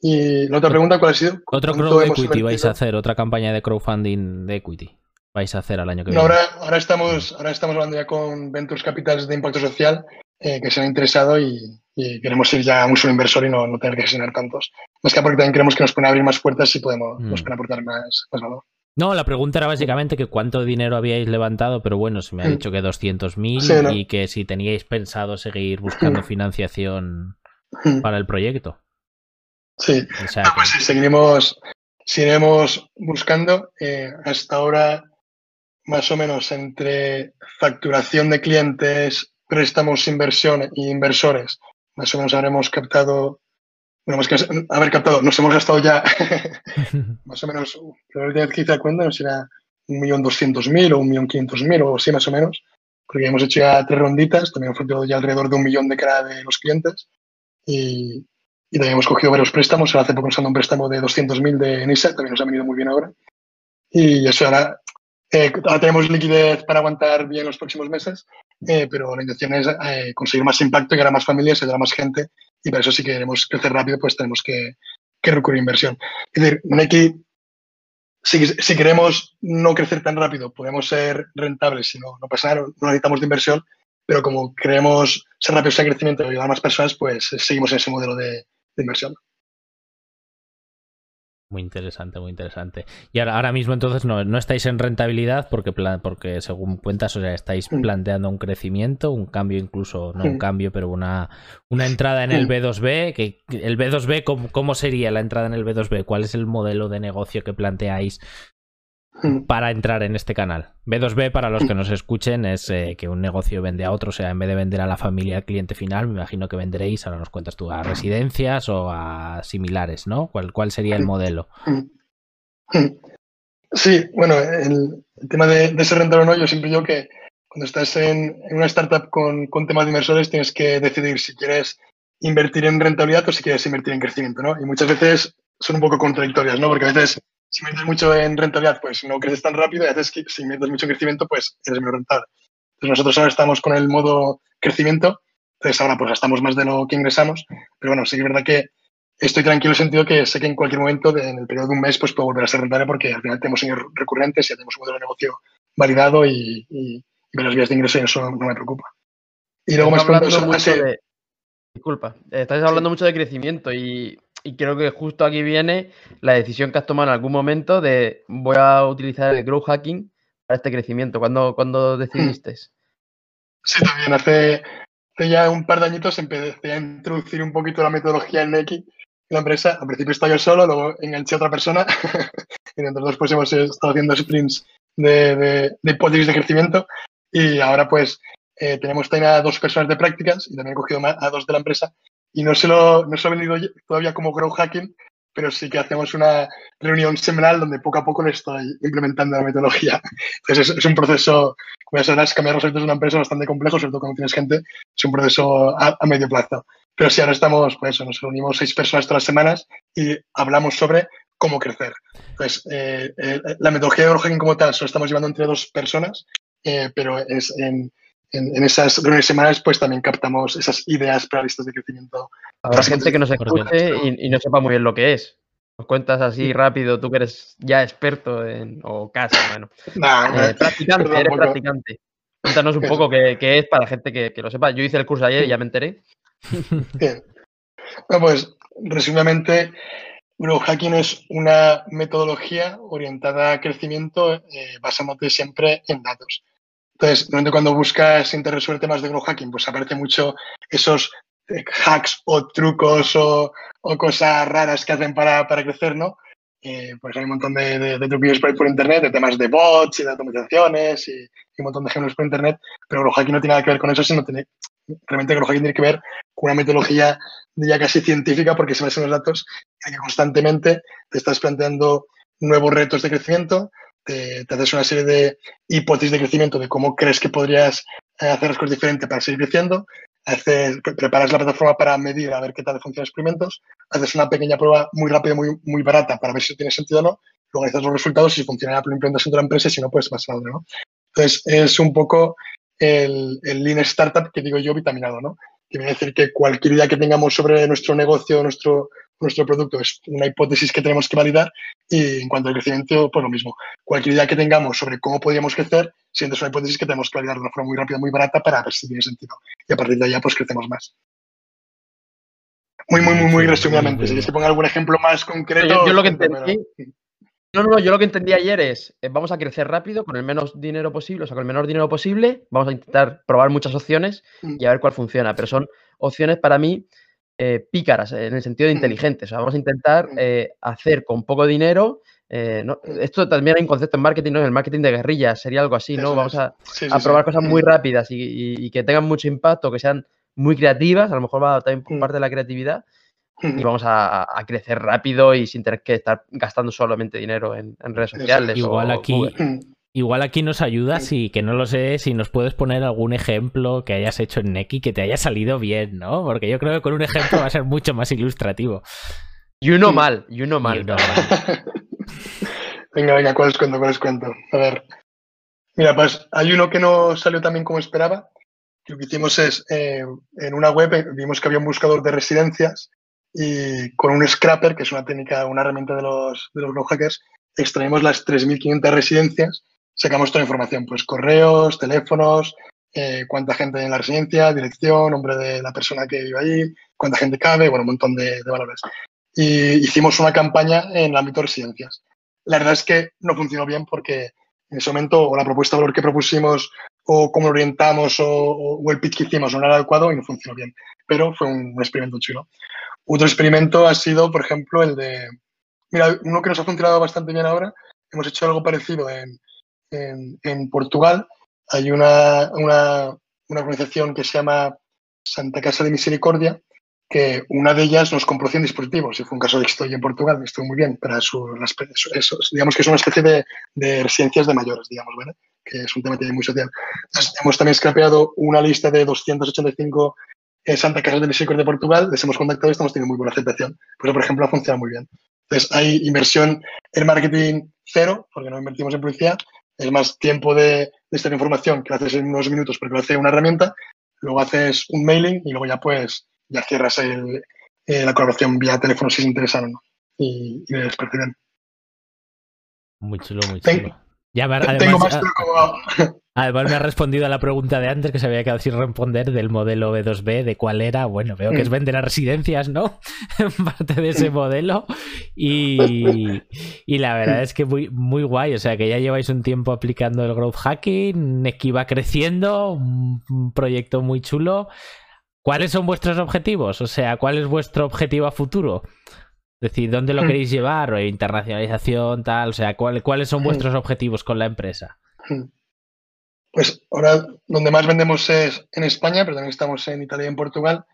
Y la otra pregunta, ¿cuál ha sido? Otro ¿Cuánto Crow Equity vais invertido? a hacer, otra campaña de crowdfunding de equity. Vais a hacer al año que No, viene. ahora, ahora, estamos, ahora estamos hablando ya con Ventures Capitals de Impacto Social eh, que se han interesado y, y queremos ir ya a un solo inversor y no, no tener que gestionar tantos. Más que porque también queremos que nos puedan abrir más puertas y podemos, Mm. nos pueden aportar más, más valor. No, la pregunta era básicamente que cuánto dinero habíais levantado, pero bueno, se me ha Mm. dicho que 200.000 Sí, ¿no? y que si teníais pensado seguir buscando financiación Mm. para el proyecto. Sí, O sea, Ah, pues sí, seguiremos, seguiremos buscando. eh, hasta ahora, más o menos entre facturación de clientes, préstamos, inversión e inversores, más o menos habremos captado, bueno, más que haber captado, nos hemos gastado ya más o menos, la última vez que hice la cuenta, doscientos mil o un millón quinientos mil o así más o menos, porque hemos hecho ya tres ronditas, también hemos facturado ya alrededor de un millón de cara de los clientes. Y, y también hemos cogido varios préstamos, ahora hace poco nos han dado un préstamo de 200.000 de NISA, también nos ha venido muy bien ahora. Y eso ahora, eh, ahora tenemos liquidez para aguantar bien los próximos meses, eh, pero la intención es eh, conseguir más impacto, llegar a más familias, ayudar a más gente y para eso si queremos crecer rápido pues tenemos que, que recurrir a inversión. Es decir, Neki, si, si queremos no crecer tan rápido, podemos ser rentables, si no, no pasa nada, no necesitamos de inversión, pero como queremos ser rápidos en crecimiento y ayudar a más personas, pues seguimos en ese modelo de, de inversión. Muy interesante, muy interesante. Y ahora, ahora mismo entonces no, no estáis en rentabilidad porque, porque según cuentas, o sea, estáis Mm. planteando un crecimiento, un cambio incluso, no un cambio, pero una, una entrada en el Mm. B2B. Que, el B2B, ¿cómo, ¿cómo sería la entrada en el B2B? ¿Cuál es el modelo de negocio que planteáis. Para entrar en este canal? B2B, para los que nos escuchen, es eh, que un negocio vende a otro, o sea, en vez de vender a la familia al cliente final, me imagino que venderéis, ahora nos cuentas tú, a residencias o a similares, ¿no? ¿Cuál, cuál sería el modelo? Sí, bueno, el, el tema de, de ser rentable o no, yo siempre digo que cuando estás en, en una startup con, con temas de inversores tienes que decidir si quieres invertir en rentabilidad o si quieres invertir en crecimiento, ¿no? Y muchas veces son un poco contradictorias, ¿no? Porque a veces si inviertes mucho en rentabilidad, pues no creces tan rápido y a veces que- si inviertes mucho en crecimiento, pues eres menos rentable. Entonces nosotros ahora estamos con el modo crecimiento, entonces ahora pues gastamos más de lo que ingresamos, pero bueno, sí que es verdad que estoy tranquilo en el sentido que sé que en cualquier momento, de- en el periodo de un mes, pues puedo volver a ser rentable porque al final tenemos ingresos recurrentes, ya tenemos un modelo de negocio validado y, y, y ver las vías de ingreso y eso no me preocupa. Y luego más pronto, hablando mucho ah, sí. de... Disculpa, eh, estás hablando mucho de crecimiento y, y creo que justo aquí viene la decisión que has tomado en algún momento de voy a utilizar el growth hacking para este crecimiento. ¿Cuándo, cuándo decidiste? Sí, también hace, hace ya un par de añitos empecé a introducir un poquito la metodología en en la empresa. Al principio estaba yo solo, luego enganché a otra persona y entre dos pues hemos estado haciendo sprints de, de, de hipótesis de crecimiento y ahora pues eh, tenemos también a dos personas de prácticas y también he cogido a dos de la empresa y no se lo, no se lo he todavía como growth hacking, pero sí que hacemos una reunión semanal donde poco a poco le estoy implementando la metodología. Entonces es, es un proceso, como ya sabrás, cambiar los hábitos de una empresa es bastante complejo, sobre todo cuando tienes gente, es un proceso a, a medio plazo. Pero sí, ahora estamos, pues eso, nos reunimos seis personas todas las semanas y hablamos sobre cómo crecer. Entonces, eh, eh, la metodología de growth hacking como tal solo estamos llevando entre dos personas, eh, pero es en, en, en esas reuniones semanales pues también captamos esas ideas para listas de crecimiento. Habrá gente que nos escuche y, y no sepa muy bien lo que es. Nos cuentas así rápido, tú que eres ya experto en, o casi, bueno. Nah, Eh, practicante, perdón, eres practicante. Cuéntanos un Eso. poco qué, qué es para gente que, que lo sepa. Yo hice el curso ayer y ya me enteré. Bien. Pues resumidamente, Growth Hacking es una metodología orientada a crecimiento eh, basándote siempre en datos. Entonces, cuando buscas internet sobre temas de Hacking, pues aparece mucho esos eh, hacks o trucos o, o cosas raras que hacen para, para crecer, ¿no? Eh, pues hay un montón de, de, de por por internet, de temas de bots y de automatizaciones y, y un montón de ejemplos por internet, pero Growth Hacking no tiene nada que ver con eso, sino tiene, realmente Growth Hacking tiene que ver con una metodología ya casi científica porque se basan los datos en que constantemente te estás planteando nuevos retos de crecimiento, te, te haces una serie de hipótesis de crecimiento de cómo crees que podrías eh, hacer las cosas diferentes para seguir creciendo, haces, pre- preparas la plataforma para medir a ver qué tal funcionan los experimentos, haces una pequeña prueba muy rápida, muy, muy barata para ver si tiene sentido o no, luego analizas los resultados, si funciona la implementación de la empresa y si no, pues vas a otra, ¿no? Entonces, es un poco el, el Lean Startup que digo yo vitaminado, ¿no? que viene a decir que cualquier idea que tengamos sobre nuestro negocio, nuestro, nuestro producto, es una hipótesis que tenemos que validar y en cuanto al crecimiento, pues lo mismo. Cualquier idea que tengamos sobre cómo podríamos crecer, siempre es una hipótesis que tenemos que validar de una forma muy rápida, muy barata para ver si tiene sentido. Y a partir de allá, pues crecemos más. Muy, muy, muy, muy resumidamente. Si quieres que ponga algún ejemplo más concreto. Yo, yo lo que entendí, No, no, yo lo que entendí ayer es, eh, vamos a crecer rápido con el menos dinero posible, o sea, con el menor dinero posible, vamos a intentar probar muchas opciones Mm. y a ver cuál funciona, pero son opciones para mí eh, pícaras, en el sentido de Mm. inteligentes. O sea, vamos a intentar Mm. eh, hacer con poco dinero, eh, no- esto también hay un concepto en marketing, ¿no? En el marketing de guerrilla sería algo así, ¿no? Eso Vamos a, Sí, sí, a sí. probar cosas muy Mm. rápidas y, y- y que tengan mucho impacto, que sean muy creativas, a lo mejor va también por Mm. parte de la creatividad, Mm. y vamos a, crecer rápido y sin tener que estar gastando solamente dinero en, en redes sociales. Igual o aquí- Google. Igual aquí nos ayuda, si que no lo sé, si nos puedes poner algún ejemplo que hayas hecho en Neki que te haya salido bien, ¿no? Porque yo creo que con un ejemplo va a ser mucho más ilustrativo. Y uno mal, y uno mal. Y uno venga, venga, ¿cuál os cuento? ¿Cuál os cuento? A ver. Mira, pues hay uno que no salió también como esperaba. Lo que hicimos es, eh, en una web eh, vimos que había un buscador de residencias y con un scrapper, que es una técnica, una herramienta de los, de los growth hackers, extraemos las 3.500 residencias, sacamos toda la información, pues correos, teléfonos, eh, cuánta gente en la residencia, dirección, nombre de la persona que vive ahí, cuánta gente cabe, bueno, un montón de, de valores. Y hicimos una campaña en el ámbito de residencias. La verdad es que no funcionó bien porque en ese momento o la propuesta de valor que propusimos o cómo orientamos o, o el pitch que hicimos no era adecuado y no funcionó bien. Pero fue un, un experimento chulo. Otro experimento ha sido, por ejemplo, el de... Mira, uno que nos ha funcionado bastante bien ahora. Hemos hecho algo parecido en, en, en Portugal. Hay una, una, una organización que se llama Santa Casa de Misericordia, que una de ellas nos compró 100 dispositivos y fue un caso de éxito en Portugal, estuvo muy bien, para su, las, eso, digamos que es una especie de, de, residencias de mayores, digamos, ¿vale? que es un tema muy social. Entonces, hemos también scrapeado una lista de 285 eh, Santa Casa de Misericordia de Portugal, les hemos contactado y estamos teniendo muy buena aceptación. Pero, por ejemplo, ha funcionado muy bien. Entonces, hay inversión en marketing cero, porque no invertimos en publicidad, es más tiempo de, de esta información que lo haces en unos minutos porque lo hace una herramienta, luego haces un mailing y luego ya pues ya cierras el, eh, la colaboración vía teléfono si se no. Y, y les. Muy chulo, muy chulo. Ya me, tengo además, más, me ha respondido a la pregunta de antes que se había quedado sin responder del modelo B2B, de cuál era. Bueno, veo que es vender a residencias, ¿no? Parte de ese modelo. Y, y la verdad es que muy, muy guay. O sea, que ya lleváis un tiempo aplicando el growth hacking, Neki va creciendo, un, un proyecto muy chulo. ¿Cuáles son vuestros objetivos? O sea, ¿cuál es vuestro objetivo a futuro? Decir, ¿dónde lo queréis llevar? ¿O internacionalización, tal? O sea, ¿cuál, ¿cuáles son vuestros objetivos con la empresa? Pues ahora donde más vendemos es en España, pero también estamos en Italia y en Portugal.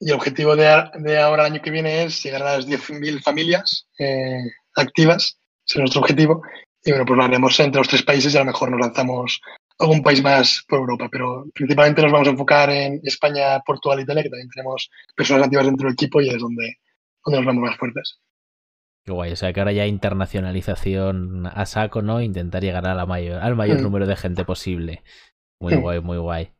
Y el objetivo de, de ahora, el año que viene, es llegar a las 10.000 familias eh, activas. Ese es nuestro objetivo. Y bueno, pues lo haremos entre los tres países y a lo mejor nos lanzamos a algún país más por Europa. Pero principalmente nos vamos a enfocar en España, Portugal Italia, que también tenemos personas activas dentro del equipo y es donde, donde nos vamos más fuertes. Qué guay, o sea que ahora ya internacionalización a saco, ¿no? Intentar llegar a la mayor, al mayor Mm. número de gente posible. Muy Mm. guay, muy guay.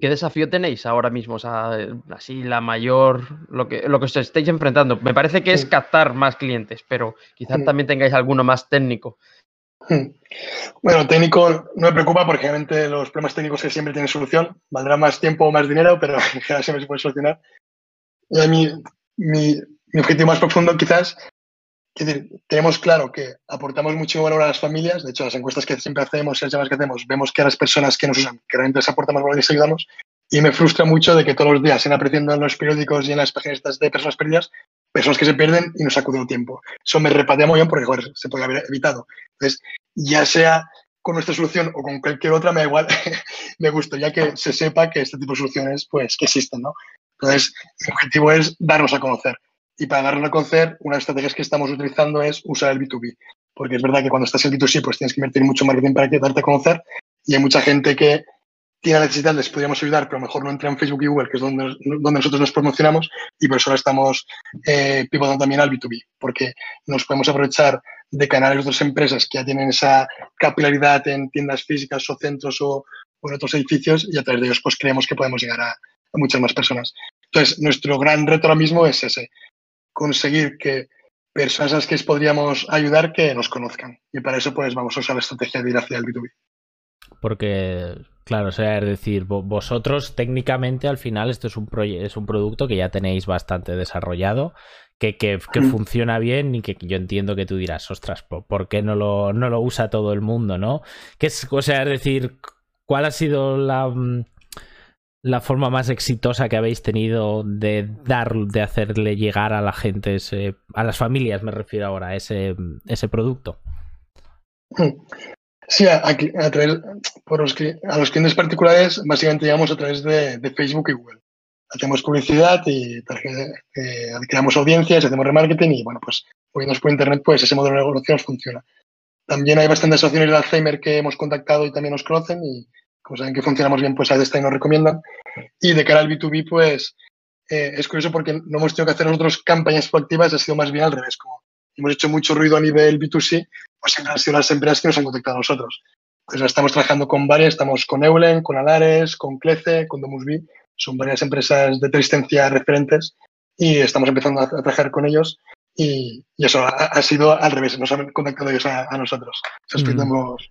¿Qué desafío tenéis ahora mismo? O sea, así la mayor, lo que, lo que os estáis enfrentando. Me parece que es Mm. captar más clientes, pero quizás Mm. también tengáis alguno más técnico. Hmm. Bueno, técnico no me preocupa porque realmente los problemas técnicos que siempre tienen solución. Valdrá más tiempo o más dinero, pero en general siempre se puede solucionar. Y a mí, mi, mi objetivo más profundo quizás, es decir, tenemos claro que aportamos mucho valor a las familias. De hecho, las encuestas que siempre hacemos las llamadas que hacemos, vemos que a las personas que nos usan, que realmente les aporta más valor y les ayudamos. Y me frustra mucho de que todos los días, en apreciando en los periódicos y en las páginas de personas perdidas, personas que se pierden y nos acuden tiempo. Eso me repatea muy bien porque, joder, se podría haber evitado. Entonces, ya sea con nuestra solución o con cualquier otra, me da igual, me gustaría que se sepa que este tipo de soluciones, pues, que existen, ¿no? Entonces, mi objetivo es darnos a conocer. Y para darnos a conocer, una de las estrategias que estamos utilizando es usar el B2B. Porque es verdad que cuando estás en B2C, pues tienes que invertir mucho marketing para que darte a conocer. Y hay mucha gente que tiene necesidad, les podríamos ayudar, pero a lo mejor no entra en Facebook y Google, que es donde, donde nosotros nos promocionamos, y por eso ahora estamos eh, pivotando también al B2B, porque nos podemos aprovechar de canales de otras empresas que ya tienen esa capilaridad en tiendas físicas o centros o, o en otros edificios, y a través de ellos pues creemos que podemos llegar a, a muchas más personas. Entonces, nuestro gran reto ahora mismo es ese, conseguir que personas a las que podríamos ayudar que nos conozcan. Y para eso pues vamos a usar la estrategia de ir hacia el B2B. Porque, claro, o sea, es decir, vosotros técnicamente al final esto es un, es un producto que ya tenéis bastante desarrollado, que, que, Mm. funciona bien y que yo entiendo que tú dirás, ostras, ¿por, por qué no lo, no lo usa todo el mundo, no? Que es, o sea, es decir, ¿cuál ha sido la, mm, la forma más exitosa que habéis tenido de dar, de hacerle llegar a la gente, ese, a las familias, me refiero ahora, ese, ese producto? Sí, a, a, a por los, a los clientes particulares, básicamente llegamos a través de, de Facebook y Google. Hacemos publicidad y eh, creamos audiencias, hacemos remarketing y, bueno, pues moviéndonos por Internet, pues ese modelo de negocio funciona. También hay bastantes asociaciones de Alzheimer que hemos contactado y también nos conocen y, como saben que funcionamos bien, pues a veces también nos recomiendan. Y de cara al B2B, pues eh, es curioso porque no hemos tenido que hacer nosotros campañas proactivas, ha sido más bien al revés. Como hemos hecho mucho ruido a nivel B2C, pues siempre han sido las empresas que nos han contactado a nosotros. Entonces, estamos trabajando con varias, estamos con Eulen, con Alares, con Clece, con Domusbi, son varias empresas de teleasistencia referentes y estamos empezando a, a trabajar con ellos y, y eso ha, ha, sido al revés, nos han contactado ellos a, a nosotros. Eso es mm. hemos,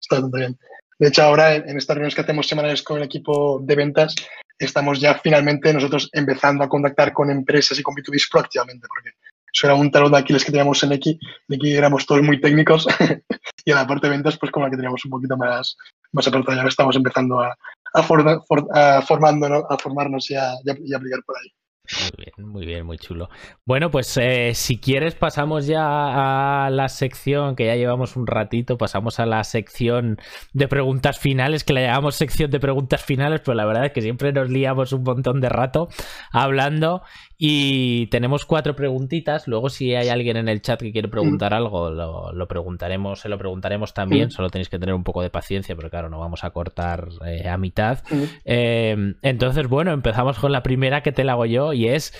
está bastante bien. De hecho, ahora en, en estas reuniones que hacemos semanales con el equipo de ventas, estamos ya finalmente nosotros empezando a contactar con empresas y con B2B proactivamente, porque eso era un talón de Aquiles que teníamos en X, de que éramos todos muy técnicos y en la parte de ventas, pues como la que teníamos un poquito más, más apartada. Ya estamos empezando a, a, for, a, formándonos, a formarnos y a aplicar por ahí. Muy bien, muy bien, muy chulo. Bueno, pues eh, si quieres pasamos ya a la sección, que ya llevamos un ratito, pasamos a la sección de preguntas finales, que la llamamos sección de preguntas finales, pero la verdad es que siempre nos liamos un montón de rato hablando y tenemos cuatro preguntitas. Luego, si hay alguien en el chat que quiere preguntar algo, lo, lo, preguntaremos, se lo preguntaremos también. Solo tenéis que tener un poco de paciencia, pero claro, no vamos a cortar eh, a mitad. Eh, entonces, bueno, empezamos con la primera que te la hago yo y es.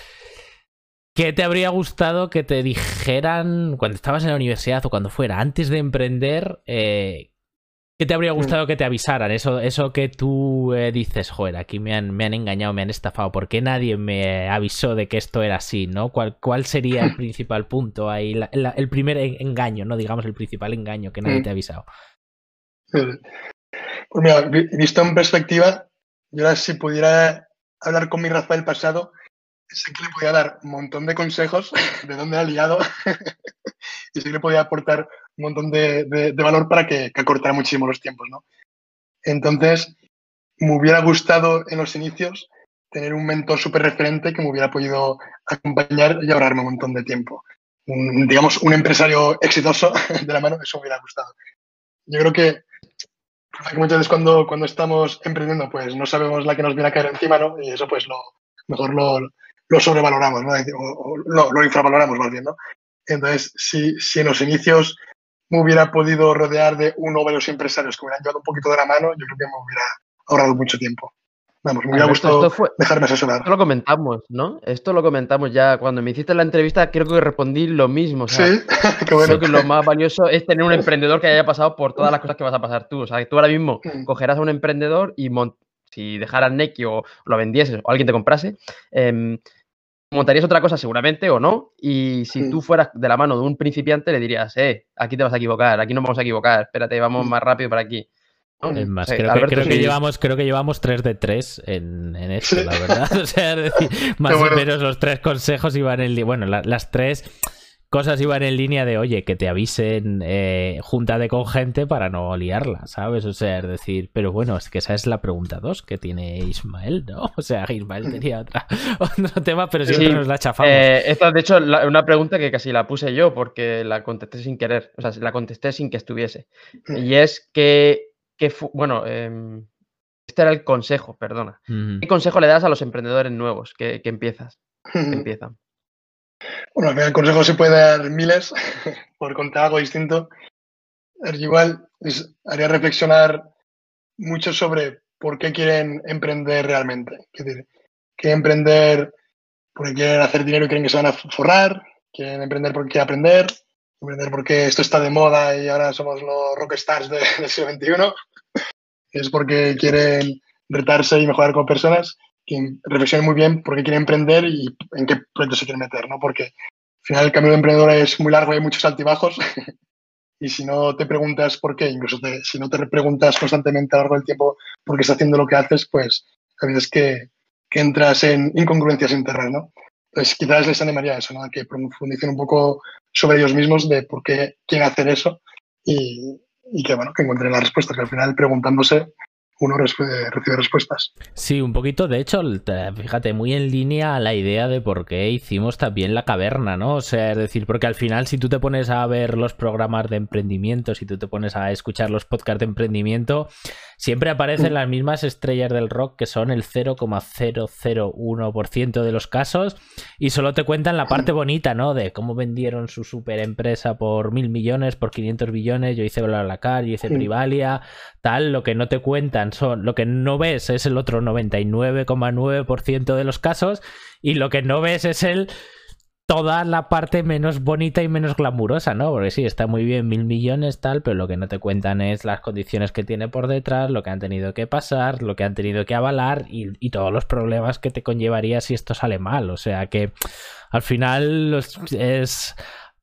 ¿Qué te habría gustado que te dijeran cuando estabas en la universidad o cuando fuera, antes de emprender? Eh, ¿Qué te habría gustado que te avisaran? Eso, eso que tú eh, dices, joder, aquí me han, me han engañado, me han estafado. ¿Por qué nadie me avisó de que esto era así? ¿no? ¿Cuál, cuál sería el principal punto ahí? La, la, el primer engaño, ¿no? Digamos, el principal engaño que nadie te ha avisado. Pues mira, visto en perspectiva, yo ahora si pudiera hablar con mi Rafael pasado, sé que le podía dar un montón de consejos de dónde ha liado y que le podía aportar un montón de, de, de valor para que, que, acortara muchísimo los tiempos, ¿no? Entonces, me hubiera gustado en los inicios tener un mentor súper referente que me hubiera podido acompañar y ahorrarme un montón de tiempo. Un, digamos, un empresario exitoso de la mano, eso me hubiera gustado. Yo creo que muchas veces cuando, cuando estamos emprendiendo, pues no sabemos la que nos viene a caer encima, ¿no? Y eso pues lo, mejor lo, lo sobrevaloramos, ¿no? O, o lo, lo, infravaloramos más bien, ¿no? Entonces, si, si en los inicios me hubiera podido rodear de uno o varios empresarios que me hubieran llevado un poquito de la mano, yo creo que me hubiera ahorrado mucho tiempo. Vamos, me hubiera gustado fue, dejarme asesorar. Esto lo comentamos, ¿no? Esto lo comentamos ya. Cuando me hiciste la entrevista, creo que respondí lo mismo. O sea, sí, qué bueno. Creo que lo más valioso es tener un emprendedor que haya pasado por todas las cosas que vas a pasar tú. O sea, que tú ahora mismo Mm. cogerás a un emprendedor y si dejaras Neki o lo vendieses o alguien te comprase, eh, montarías otra cosa seguramente o no. Y si tú fueras de la mano de un principiante, le dirías, eh, aquí te vas a equivocar, aquí nos vamos a equivocar, espérate, vamos más rápido por aquí. Es más, Sí, creo, Alberto, que, creo, que sí. llevamos, creo que llevamos 3 de 3 en, en esto, la verdad. O sea, es decir, más bueno. o menos los tres consejos iban en Bueno, la- las tres cosas iban en línea de, oye, que te avisen, eh, júntate con gente para no liarla, ¿sabes? O sea, es decir, pero bueno, es que esa es la pregunta 2 que tiene Ismael, ¿no? O sea, Ismael tenía otra, otro tema, pero siempre Sí, nos la chafamos. Eh, esta, de hecho, la- una pregunta que casi la puse yo porque la contesté sin querer, o sea, la contesté sin que estuviese. Y es que, que bueno, em, este era el consejo, perdona. ¿Qué consejo le das a los emprendedores nuevos que, que empiezas, que empiezan? Bueno, al final consejo se puede dar miles, por contar algo distinto. Igual haría reflexionar mucho sobre por qué quieren emprender realmente. Es decir, quieren emprender porque quieren hacer dinero y creen que se van a forrar, quieren emprender porque quieren aprender, emprender porque esto está de moda y ahora somos los rockstars de- del siglo XXI, es porque quieren retarse y mejorar como personas, que reflexionen muy bien por qué quieren emprender y en qué proyecto se quieren meter, ¿no? Porque al final el camino de emprendedor es muy largo hay muchos altibajos. y si no te preguntas por qué, incluso te- si no te preguntas constantemente a lo largo del tiempo por qué estás haciendo lo que haces, pues a veces que, que entras en incongruencias internas, ¿no? Entonces, quizás les animaría a eso, ¿no? A que profundicen un poco sobre ellos mismos de por qué quieren hacer eso y, y que, bueno, que encuentren las respuestas, que al final preguntándose uno recibe respuestas. Sí, un poquito, de hecho, fíjate, muy en línea a la idea de por qué hicimos también la caverna, ¿no? O sea, es decir, porque al final si tú te pones a ver los programas de emprendimiento, si tú te pones a escuchar los podcasts de emprendimiento, siempre aparecen las mismas estrellas del rock que son el 0,001% de los casos y solo te cuentan la parte bonita, ¿no? De cómo vendieron su super empresa por mil millones, por 500 billones, yo hice BlaBlaCar, yo hice Privalia, tal, lo que no te cuentan lo que no ves es el otro 99,9% de los casos y lo que no ves es el toda la parte menos bonita y menos glamurosa, ¿no? Porque sí, está muy bien mil millones tal, pero lo que no te cuentan es las condiciones que tiene por detrás, lo que han tenido que pasar, lo que han tenido que avalar y, y todos los problemas que te conllevaría si esto sale mal. O sea que al final es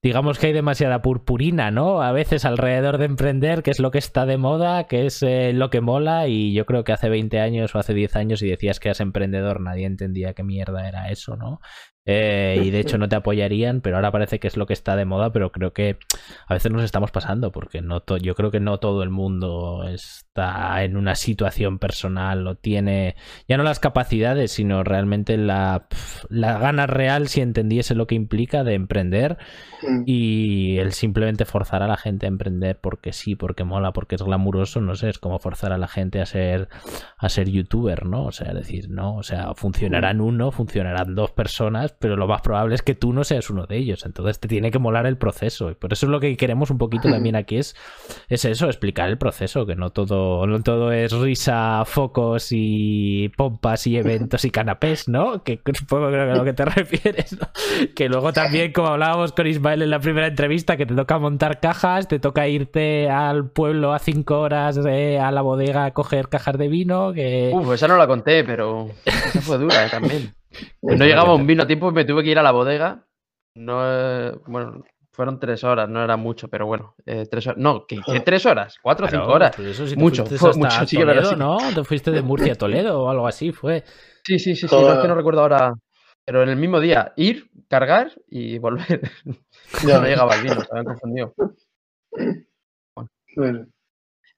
digamos que hay demasiada purpurina, ¿no? A veces alrededor de emprender, que es lo que está de moda, que es eh, lo que mola, y yo creo que hace 20 años o hace 10 años y decías que eras emprendedor, nadie entendía qué mierda era eso, ¿no? Eh, y de hecho no te apoyarían, pero ahora parece que es lo que está de moda, pero creo que a veces nos estamos pasando, porque no yo creo que no todo el mundo está en una situación personal o tiene ya no las capacidades, sino realmente la, la gana real si entendiese lo que implica de emprender y el simplemente forzar a la gente a emprender porque sí, porque mola, porque es glamuroso, no sé, es como forzar a la gente a ser a ser youtuber, ¿no? O sea, decir, no, o sea, funcionarán uno, funcionarán dos personas, pero lo más probable es que tú no seas uno de ellos. Entonces te tiene que molar el proceso. Y por eso es lo que queremos un poquito también aquí es, es eso, explicar el proceso, que no todo, no todo es risa, focos y pompas y eventos y canapés, ¿no? Que creo que a lo que te refieres, ¿no? Que luego también, como hablábamos con Ismael en la primera entrevista, que te toca montar cajas, te toca irte al pueblo a cinco horas eh, a la bodega a coger cajas de vino. Que... Uf, esa no la conté, pero esa fue dura eh, también. No llegaba un vino a tiempo y me tuve que ir a la bodega. No, eh, bueno, fueron tres horas, no era mucho, pero bueno, eh, tres horas. No, ¿qué, tres horas? ¿Cuatro o cinco horas? Pues mucho, fue mucho. Toledo, ¿no? Te fuiste de Murcia a Toledo o algo así, fue. Sí, sí, sí, sí, no, es que no recuerdo ahora. Pero en el mismo día, ir, cargar y volver. ya no llegaba el vino, se habían confundido.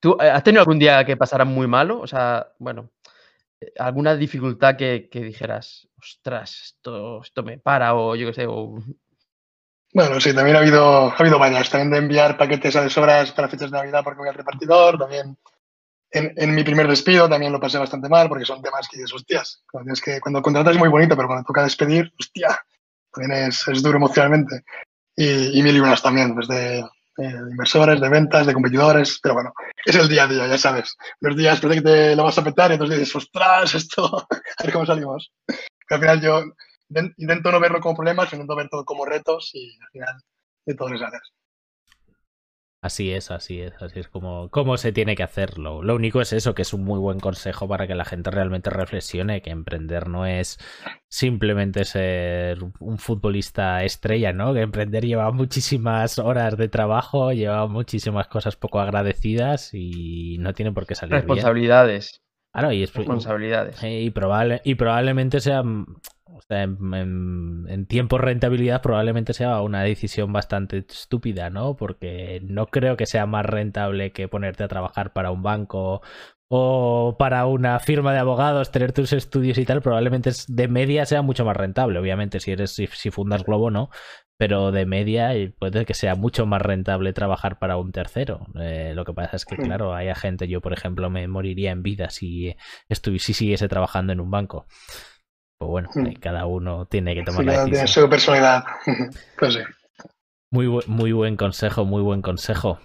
¿Tú eh, has tenido algún día que pasara muy malo? O sea, bueno, alguna dificultad que, dijeras, ostras, esto, esto me para o yo qué sé. Bueno, sí, también ha habido, ha habido varias. También de enviar paquetes a sobras para fechas de Navidad porque voy al repartidor. También en, en, mi primer despido también lo pasé bastante mal porque son temas que dices, hostias, cuando, es que, cuando contratas es muy bonito, pero cuando toca despedir, hostia, también es, es duro emocionalmente. Y, y mil libras también, desde de inversores, de ventas, de competidores, pero bueno, es el día a día, ya sabes. Los días parece que te lo vas a petar y entonces dices, ostras, esto, a ver cómo salimos. Pero al final yo intento no verlo como problemas, intento ver todo como retos y al final de todo les haces. Así es, así es, así es como, como se tiene que hacerlo. Lo único es eso, que es un muy buen consejo para que la gente realmente reflexione que emprender no es simplemente ser un futbolista estrella, ¿no? Que emprender lleva muchísimas horas de trabajo, lleva muchísimas cosas poco agradecidas y no tiene por qué salir Responsabilidades. Claro, y responsabilidades. Y, probable, y probablemente sea o sea, en, tiempo rentabilidad probablemente sea una decisión bastante estúpida, ¿no? Porque no creo que sea más rentable que ponerte a trabajar para un banco o para una firma de abogados, tener tus estudios y tal, probablemente de media sea mucho más rentable. Obviamente, si eres si, fundas Globo, no. Pero de media puede que sea mucho más rentable trabajar para un tercero. Eh, lo que pasa es que, claro, hay gente, yo por ejemplo, me moriría en vida si, si siguiese trabajando en un banco. Pues bueno, hmm. cada uno tiene que tomar la decisión. Tiene su personalidad. pues sí. Muy, muy buen consejo, muy buen consejo.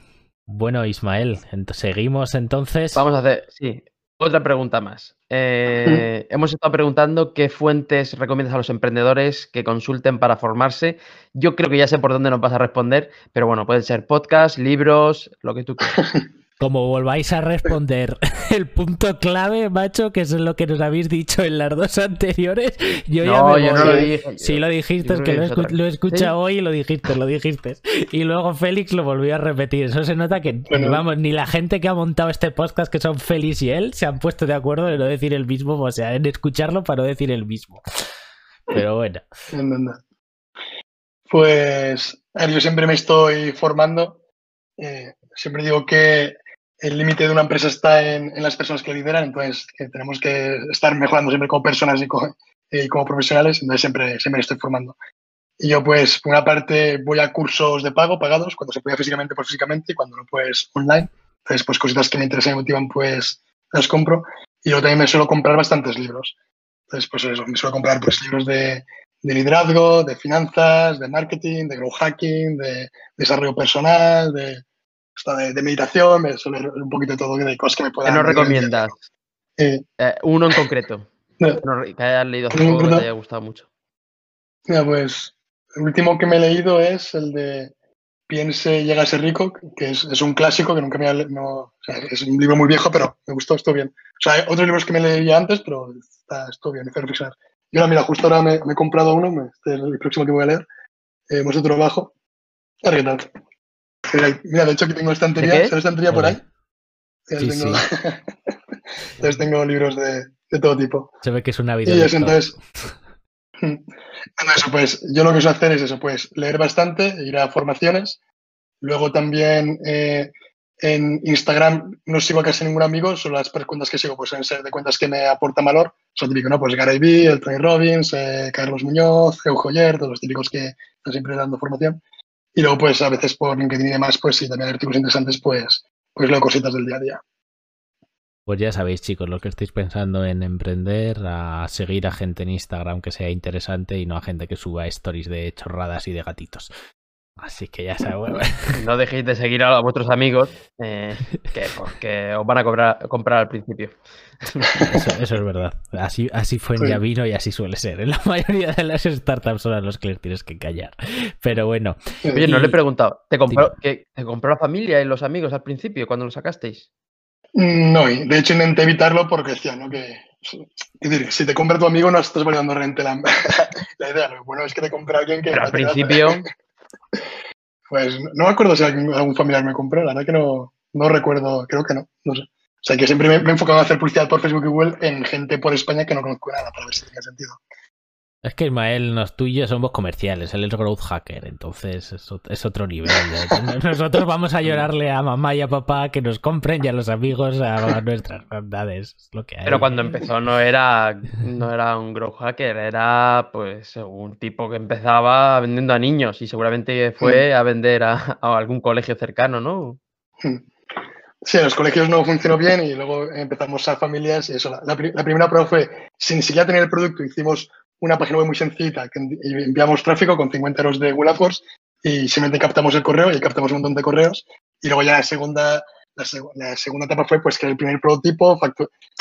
Bueno, Ismael, seguimos entonces. Vamos a hacer, sí, otra pregunta más. Eh, hemos estado preguntando qué fuentes recomiendas a los emprendedores que consulten para formarse. Yo creo que ya sé por dónde nos vas a responder, pero bueno, pueden ser podcasts, libros, lo que tú quieras. como volváis a responder el punto clave, macho, que es lo que nos habéis dicho en las dos anteriores, yo ya me yo no lo dije. Sí, lo dijiste, es que lo, he escuchado hoy y lo dijiste, lo dijiste. Y luego Félix lo volvió a repetir. Eso se nota que, vamos, ni la gente que ha montado este podcast, que son Félix y él, se han puesto de acuerdo en no decir el mismo, o sea, en escucharlo para no decir el mismo. pero bueno. Pues, yo siempre me estoy formando. Eh, siempre digo que el límite de una empresa está en, las personas que lideran, entonces que tenemos que estar mejorando siempre como personas y como, profesionales, entonces siempre, siempre estoy formando. Y yo, pues, por una parte, voy a cursos de pago, pagados, cuando se puede físicamente, pues físicamente, y cuando no, pues online. Entonces, pues, cositas que me interesan y motivan, pues, las compro. Y yo también me suelo comprar bastantes libros. Entonces, pues me suelo comprar, pues, libros de, de liderazgo, de finanzas, de marketing, de growth hacking, de desarrollo personal, de, de, meditación, me suele un poquito de todo, de cosas que me puedan... ¿Qué nos recomiendas? Eh, eh, uno en concreto. que hayas leído hace poco que te haya gustado mucho. Mira, pues el último que me he leído es el de Piense, llega a ser rico, que es, es un clásico que nunca me ha no, Es un libro muy viejo, pero me gustó, estuvo bien. O sea, hay otros libros que me leí antes, pero está, estuvo bien, me hizo reflexionar. Y ahora, mira, justo ahora me, he comprado uno, este es el próximo que voy a leer, eh, hemos otro abajo. qué tal. Mira, de hecho aquí tengo estantería, ¿sabes estantería por ahí? Sí, tengo... entonces tengo libros de, de, todo tipo. Se ve que es una vida. Y entonces, eso, pues yo lo que suelo hacer es eso, pues leer bastante, ir a formaciones. Luego también eh, en Instagram no sigo a casi ningún amigo, solo las cuentas que sigo pues suelen ser de cuentas que me aportan valor. Son típicos, ¿no? Pues Gary Vee, el Tony Robbins, eh, Carlos Muñoz, Eugenio Joyer, todos los típicos que están siempre dando formación. Y luego pues a veces por LinkedIn y demás, pues sí, también artículos interesantes, pues, pues leo cositas del día a día. Pues ya sabéis, chicos, lo que estáis pensando en emprender, a seguir a gente en Instagram que sea interesante y no a gente que suba stories de chorradas y de gatitos. Así que ya sabéis. No dejéis de seguir a vuestros amigos, eh, que porque os van a comprar al principio. Eso, es verdad. Así, así fue en Yavino y así suele ser. En la mayoría de las startups son a los que les tienes que callar. Pero bueno. Oye, no le he preguntado. ¿Te compró, ¿Te compró la familia y los amigos al principio cuando lo sacasteis? No, de hecho intenté evitarlo porque decía, ¿no? Que decir, si te compra tu amigo no estás valorando rente la, la idea. Lo bueno es que te compra alguien que... Pero al principio... Pues no me acuerdo si algún familiar me compró, la verdad que no, no recuerdo, creo que no, no sé. O sea, que siempre me, me he enfocado a hacer publicidad por Facebook y Google en gente por España que no conozco nada, para ver si tiene sentido. Es que Ismael, nos tú y yo somos comerciales, él es growth hacker, entonces es, otro nivel. Nosotros vamos a llorarle a mamá y a papá que nos compren y a los amigos a nuestras bondades. Es lo que hay. Pero cuando empezó no era, no era un growth hacker, era pues un tipo que empezaba vendiendo a niños y seguramente fue a vender a, algún colegio cercano, ¿no? Sí, en los colegios no funcionó bien y luego empezamos a familias y eso. La, la primera prueba fue, sin siquiera tener el producto, hicimos una página web muy sencilla que enviamos tráfico con 50 euros de Google AdWords y simplemente captamos el correo y captamos un montón de correos. Y luego ya la segunda, la, segunda etapa fue pues crear el primer prototipo,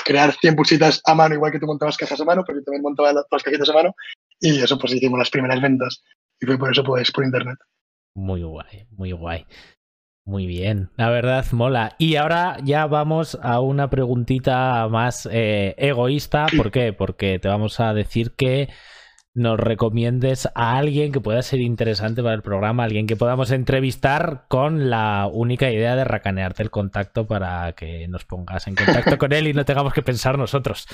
crear 100 pulsitas a mano, igual que tú montabas cajas a mano, porque también montaba las, las cajitas a mano. Y eso pues hicimos las primeras ventas. Y fue por eso pues por internet. Muy guay, muy guay. Muy bien, la verdad mola. Y ahora ya vamos a una preguntita más eh, egoísta. ¿Por qué? Porque te vamos a decir que nos recomiendes a alguien que pueda ser interesante para el programa, alguien que podamos entrevistar con la única idea de racanearte el contacto para que nos pongas en contacto con él y no tengamos que pensar nosotros.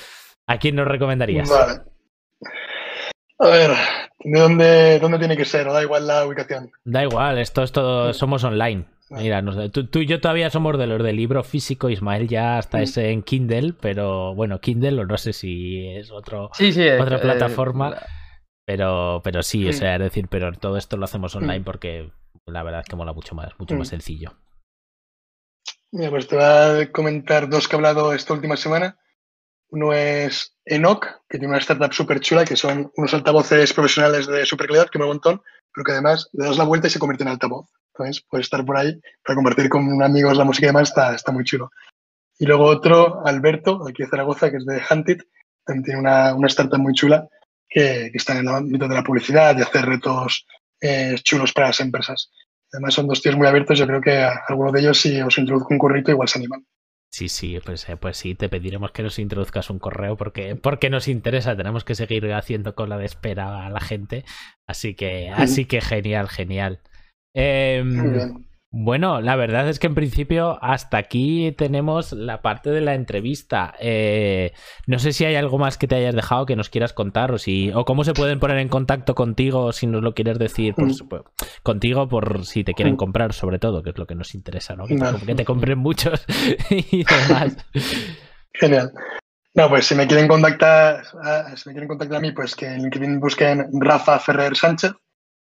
¿A quién nos recomendarías? Vale. A ver, ¿de dónde, dónde tiene que ser? ¿O da igual la ubicación? Da igual, esto es todo, somos online. Mira, tú, y yo todavía somos de los del libro físico, Ismael ya está mm. ese en Kindle, pero bueno, Kindle o no sé si es otro, otra plataforma, pero, pero sí, o sea, es decir, pero todo esto lo hacemos online mm. porque la verdad es que mola mucho más, mucho más mm. sencillo. Mira, pues te voy a comentar dos que he hablado esta última semana. Uno es Enoch, que tiene una startup súper chula, que son unos altavoces profesionales de super calidad, que me un montón, pero que además le das la vuelta y se convierte en altavoz. Entonces, puedes estar por ahí para compartir con amigos la música y demás, está, está muy chulo. Y luego otro, Alberto, aquí de Zaragoza, que es de Hunted, también tiene una, una startup muy chula que, que, está en el ámbito de la publicidad y hacer retos eh, chulos para las empresas. Además, son dos tíos muy abiertos. Yo creo que a alguno de ellos, si os introduzco un currito, igual se animan. Sí, sí, pues, eh, pues sí, te pediremos que nos introduzcas un correo porque, porque nos interesa, tenemos que seguir haciendo cola de espera a la gente. Así que, así que genial, genial. Em, Bueno, la verdad es que en principio hasta aquí tenemos la parte de la entrevista. Eh, no sé si hay algo más que te hayas dejado que nos quieras contar o si o cómo se pueden poner en contacto contigo si nos lo quieres decir por, Mm. pues, contigo por si te quieren Mm. comprar sobre todo, que es lo que nos interesa, ¿no? Que, te, que te compren muchos y demás. Genial. No, pues si me quieren contactar, ah, si me quieren contactar a mí, pues que en LinkedIn busquen Rafa Ferrer Sánchez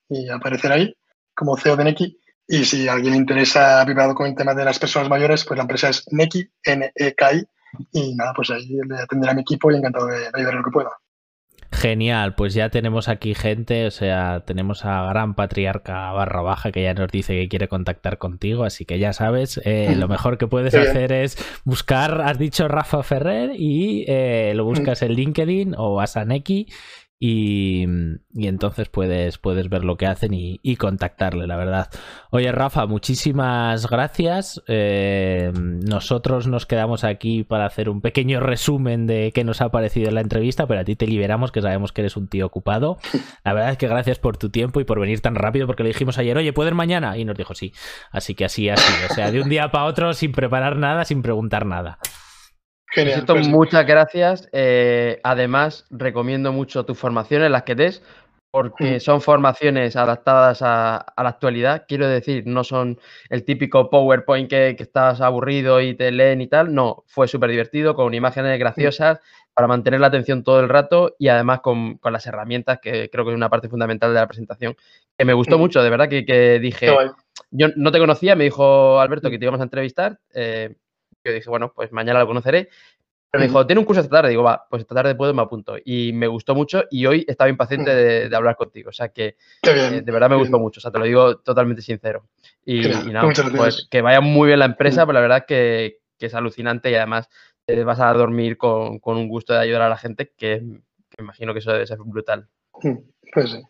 y aparecer ahí como CEO de Neki. Y si a alguien le interesa privado con el tema de las personas mayores, pues la empresa es Neki, N-E-K-I. Y nada, pues ahí le atenderé a mi equipo y encantado de, de ayudar en lo que pueda. Genial, pues ya tenemos aquí gente, o sea, tenemos a Gran Patriarca barra baja que ya nos dice que quiere contactar contigo, así que ya sabes, eh, lo mejor que puedes hacer es buscar, has dicho Rafa Ferrer y eh, lo buscas en LinkedIn o vas a Neki y, y entonces puedes, puedes ver lo que hacen y, y contactarle, la verdad. Oye, Rafa, muchísimas gracias. Eh, nosotros nos quedamos aquí para hacer un pequeño resumen de qué nos ha parecido la entrevista, pero a ti te liberamos, que sabemos que eres un tío ocupado. La verdad es que gracias por tu tiempo y por venir tan rápido, porque le dijimos ayer, oye, ¿puedes mañana? Y nos dijo sí. Así que así, así. O sea, de un día para otro, sin preparar nada, sin preguntar nada. Genial. Insisto, pues, muchas gracias. Eh, además, recomiendo mucho tus formaciones, las que des, porque Mm. son formaciones adaptadas a, a la actualidad. Quiero decir, no son el típico PowerPoint que, que estás aburrido y te leen y tal. No, fue súper divertido, con imágenes graciosas, para mantener la atención todo el rato y además con, con las herramientas, que creo que es una parte fundamental de la presentación, que me gustó Mm. mucho, de verdad, que, que dije, yo no te conocía, me dijo Alberto Mm. que te íbamos a entrevistar. eh, yo dije, bueno, pues mañana lo conoceré. Pero me dijo, tiene un curso esta tarde. Digo, va, pues esta tarde puedo, me apunto. Y me gustó mucho y hoy estaba impaciente de, de hablar contigo. O sea que bien. eh, de verdad me gustó bien. mucho. O sea, te lo digo totalmente sincero. Y, nada, pues que vaya muy bien la empresa, pero la verdad que, que es alucinante y además te vas a dormir con, con un gusto de ayudar a la gente que, que me imagino que eso debe ser brutal. Pues sí.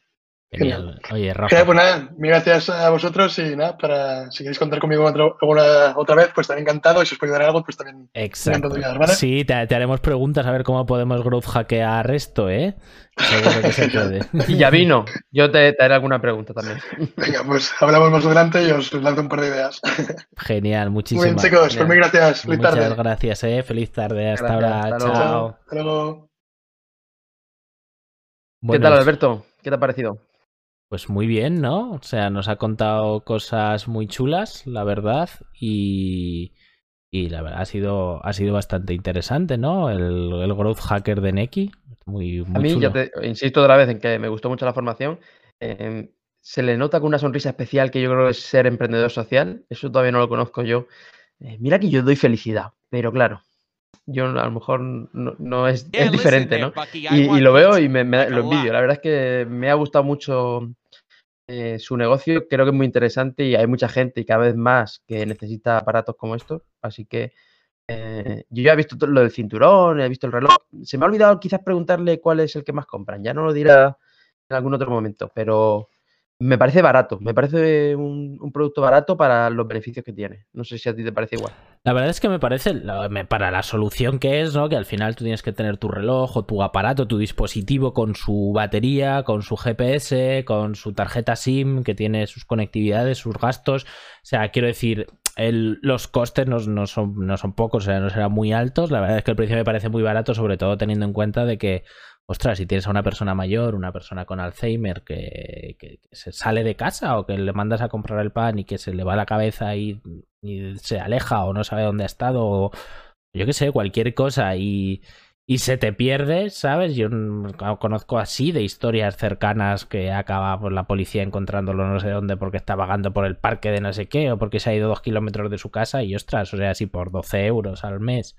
Genial. Oye, Rafa. Pues nada, mil gracias a vosotros y nada, para si queréis contar conmigo otra, alguna otra vez, pues también encantado. Y si os puedo ayudar en algo, pues también Exacto. encantado de ayudar, ¿vale? Sí, te, te haremos preguntas a ver cómo podemos growth hackear esto, ¿eh? Seguro que se puede. Y ya vino. Yo te, te haré alguna pregunta también. Venga, pues hablamos más adelante y os lanzo un par de ideas. Genial, Muy muchísimas bien, chicos, pues muy gracias. Feliz Muchas tarde. gracias, eh. Feliz tarde. Hasta Gracias, ahora. hasta. Chao. Chao. Hasta luego. ¿Qué Bueno, tal, Alberto? ¿Qué te ha parecido? Pues muy bien, ¿no? O sea, nos ha contado cosas muy chulas, la verdad, y, y la verdad ha sido, ha sido bastante interesante, ¿no? El, el growth hacker de Neki. Muy, muy A mí, chulo. ya te insisto otra vez en que me gustó mucho la formación. eh, se le nota con una sonrisa especial que yo creo que es ser emprendedor social. Eso todavía no lo conozco yo. Eh, mira que yo doy felicidad, pero claro, yo a lo mejor no, no es, es diferente, ¿no? Y, y lo veo y me, me- lo envidio. La verdad es que me ha gustado mucho eh, su negocio. Creo que es muy interesante y hay mucha gente y cada vez más que necesita aparatos como estos. Así que eh, yo ya he visto lo del cinturón, he visto el reloj. Se me ha olvidado quizás preguntarle cuál es el que más compran. Ya no lo dirá en algún otro momento, pero me parece barato. Me parece un, un producto barato para los beneficios que tiene. No sé si a ti te parece igual. La verdad es que me parece, para la solución que es, ¿no? Que al final tú tienes que tener tu reloj o tu aparato, tu dispositivo con su batería, con su GPS, con su tarjeta SIM, que tiene sus conectividades, sus gastos. O sea, quiero decir, el- los costes no, no son, no son pocos, o sea, no serán muy altos. La verdad es que el precio me parece muy barato, sobre todo teniendo en cuenta de que, ostras, si tienes a una persona mayor, una persona con Alzheimer que, se sale de casa o que le mandas a comprar el pan y que se le va la cabeza y, se aleja o no sabe dónde ha estado o yo qué sé, cualquier cosa y, se te pierde, ¿sabes? Yo conozco así de historias cercanas que acaba pues, la policía encontrándolo no sé dónde porque está vagando por el parque de no sé qué o porque se ha ido dos kilómetros de su casa y ostras, o sea, si por 12 euros al mes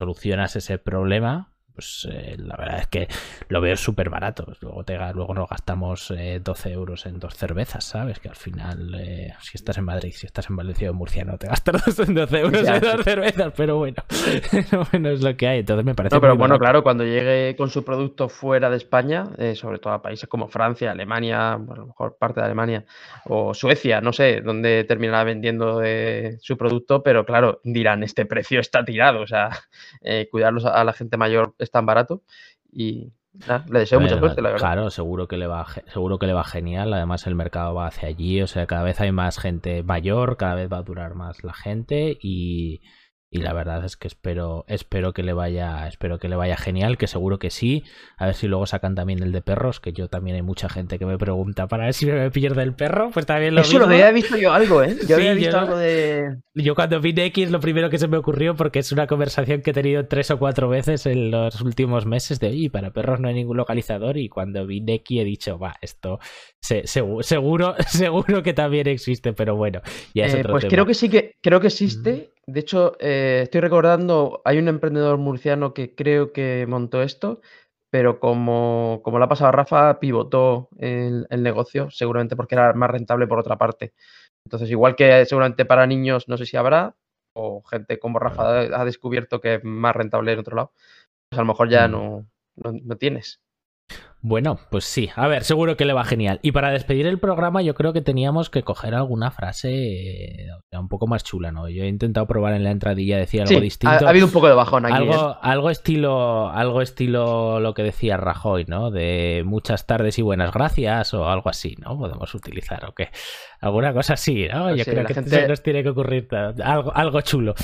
solucionas ese problema, pues eh, la verdad es que lo veo súper barato. Pues Luego, te, luego nos gastamos eh, 12 euros en dos cervezas, ¿sabes? Que al final, eh, si estás en Madrid, si estás en Valencia o en Murcia, no te gastas 12 euros Ya, en sí. dos cervezas, pero bueno, bueno, es lo que hay. Entonces me parece No, pero bueno, barato. claro, cuando llegue con su producto fuera de España, eh, sobre todo a países como Francia, Alemania, bueno, a lo mejor parte de Alemania, o Suecia, no sé, dónde terminará vendiendo eh, su producto, pero claro, dirán, este precio está tirado, o sea, eh, cuidarlos a la gente mayor es tan barato y, le deseo mucha suerte, la verdad. Claro, seguro que le va seguro que le va genial. Además, el mercado va hacia allí. O sea, cada vez hay más gente mayor, cada vez va a durar más la gente y y la verdad es que espero espero que le vaya espero que le vaya genial que seguro que sí. A ver si luego sacan también el de perros que yo también hay mucha gente que me pregunta para ver si me pierde el perro pues también lo eso lo había visto yo algo eh yo había visto algo de yo cuando vi X lo primero que se me ocurrió porque es una conversación que he tenido tres o cuatro veces en los últimos meses de oye para perros no hay ningún localizador y cuando vi X he dicho va esto seguro seguro que también existe pero bueno ya es eh, pues creo que sí que creo que existe de hecho, eh, estoy recordando, hay un emprendedor murciano que creo que montó esto, pero como, como le ha pasado a Rafa, pivotó el, negocio, seguramente porque era más rentable por otra parte. Entonces, igual que seguramente para niños, no sé si habrá, o gente como Rafa ha descubierto que es más rentable en otro lado, pues a lo mejor ya mm. no, no tienes. Bueno, pues sí. A ver, seguro que le va genial. Y para despedir el programa, yo creo que teníamos que coger alguna frase un poco más chula, ¿no? Yo he intentado probar en la entradilla decir algo distinto. Ha, habido un poco de bajón aquí. Algo, ¿eh? algo estilo, algo estilo lo que decía Rajoy, ¿no? De muchas tardes y buenas gracias o algo así, ¿no? Podemos utilizar, ¿o qué? Alguna cosa así, ¿no? Pues yo creo que gente... nos tiene que ocurrir algo, algo chulo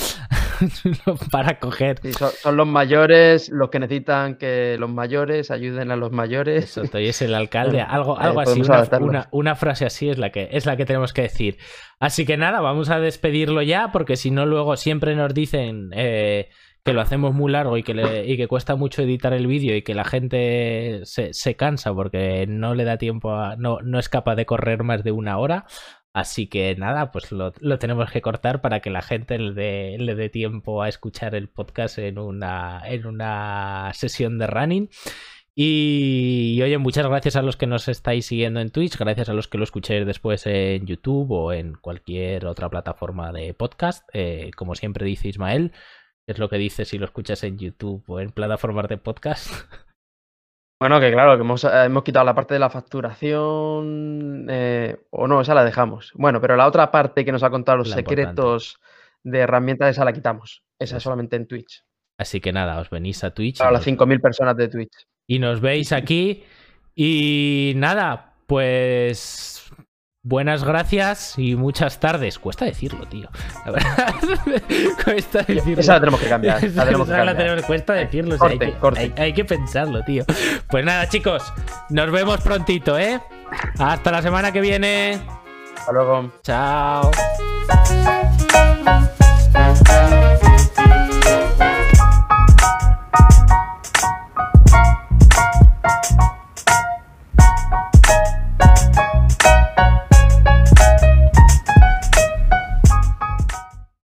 para coger. son, los mayores los que necesitan que los mayores ayuden a los mayores. Eso, es el alcalde, algo, algo así, una, frase así es la, que, es la que tenemos que decir. Así que nada, vamos a despedirlo ya, porque si no, luego siempre nos dicen eh, que lo hacemos muy largo y que, y que cuesta mucho editar el vídeo y que la gente se, se cansa porque no le da tiempo a. No, no es capaz de correr más de una hora. Así que nada, pues lo, tenemos que cortar para que la gente le dé, le dé tiempo a escuchar el podcast en una, en una sesión de running. Y, oye, muchas gracias a los que nos estáis siguiendo en Twitch, gracias a los que lo escuchéis después en YouTube o en cualquier otra plataforma de podcast. Eh, como siempre dice Ismael, es lo que dice si lo escuchas en YouTube o en plataformas de podcast. Bueno, que claro, que hemos, eh, quitado la parte de la facturación, eh, o no, esa la dejamos. Bueno, pero la otra parte que nos ha contado los secretos de herramientas, esa la quitamos. Esa es solamente en Twitch. Así que nada, os venís a Twitch. Para las 5.000 personas de Twitch. Y nos veis aquí. Y nada, pues Buenas gracias y muchas tardes. Cuesta decirlo, tío. La verdad. Cuesta decirlo. Esa la tenemos que cambiar. Esa, tenemos que cambiar. cuesta decirlo. hay, que, hay, que, pensarlo, tío. Pues nada, chicos. Nos vemos prontito, ¿eh? Hasta la semana que viene. Hasta luego. Chao.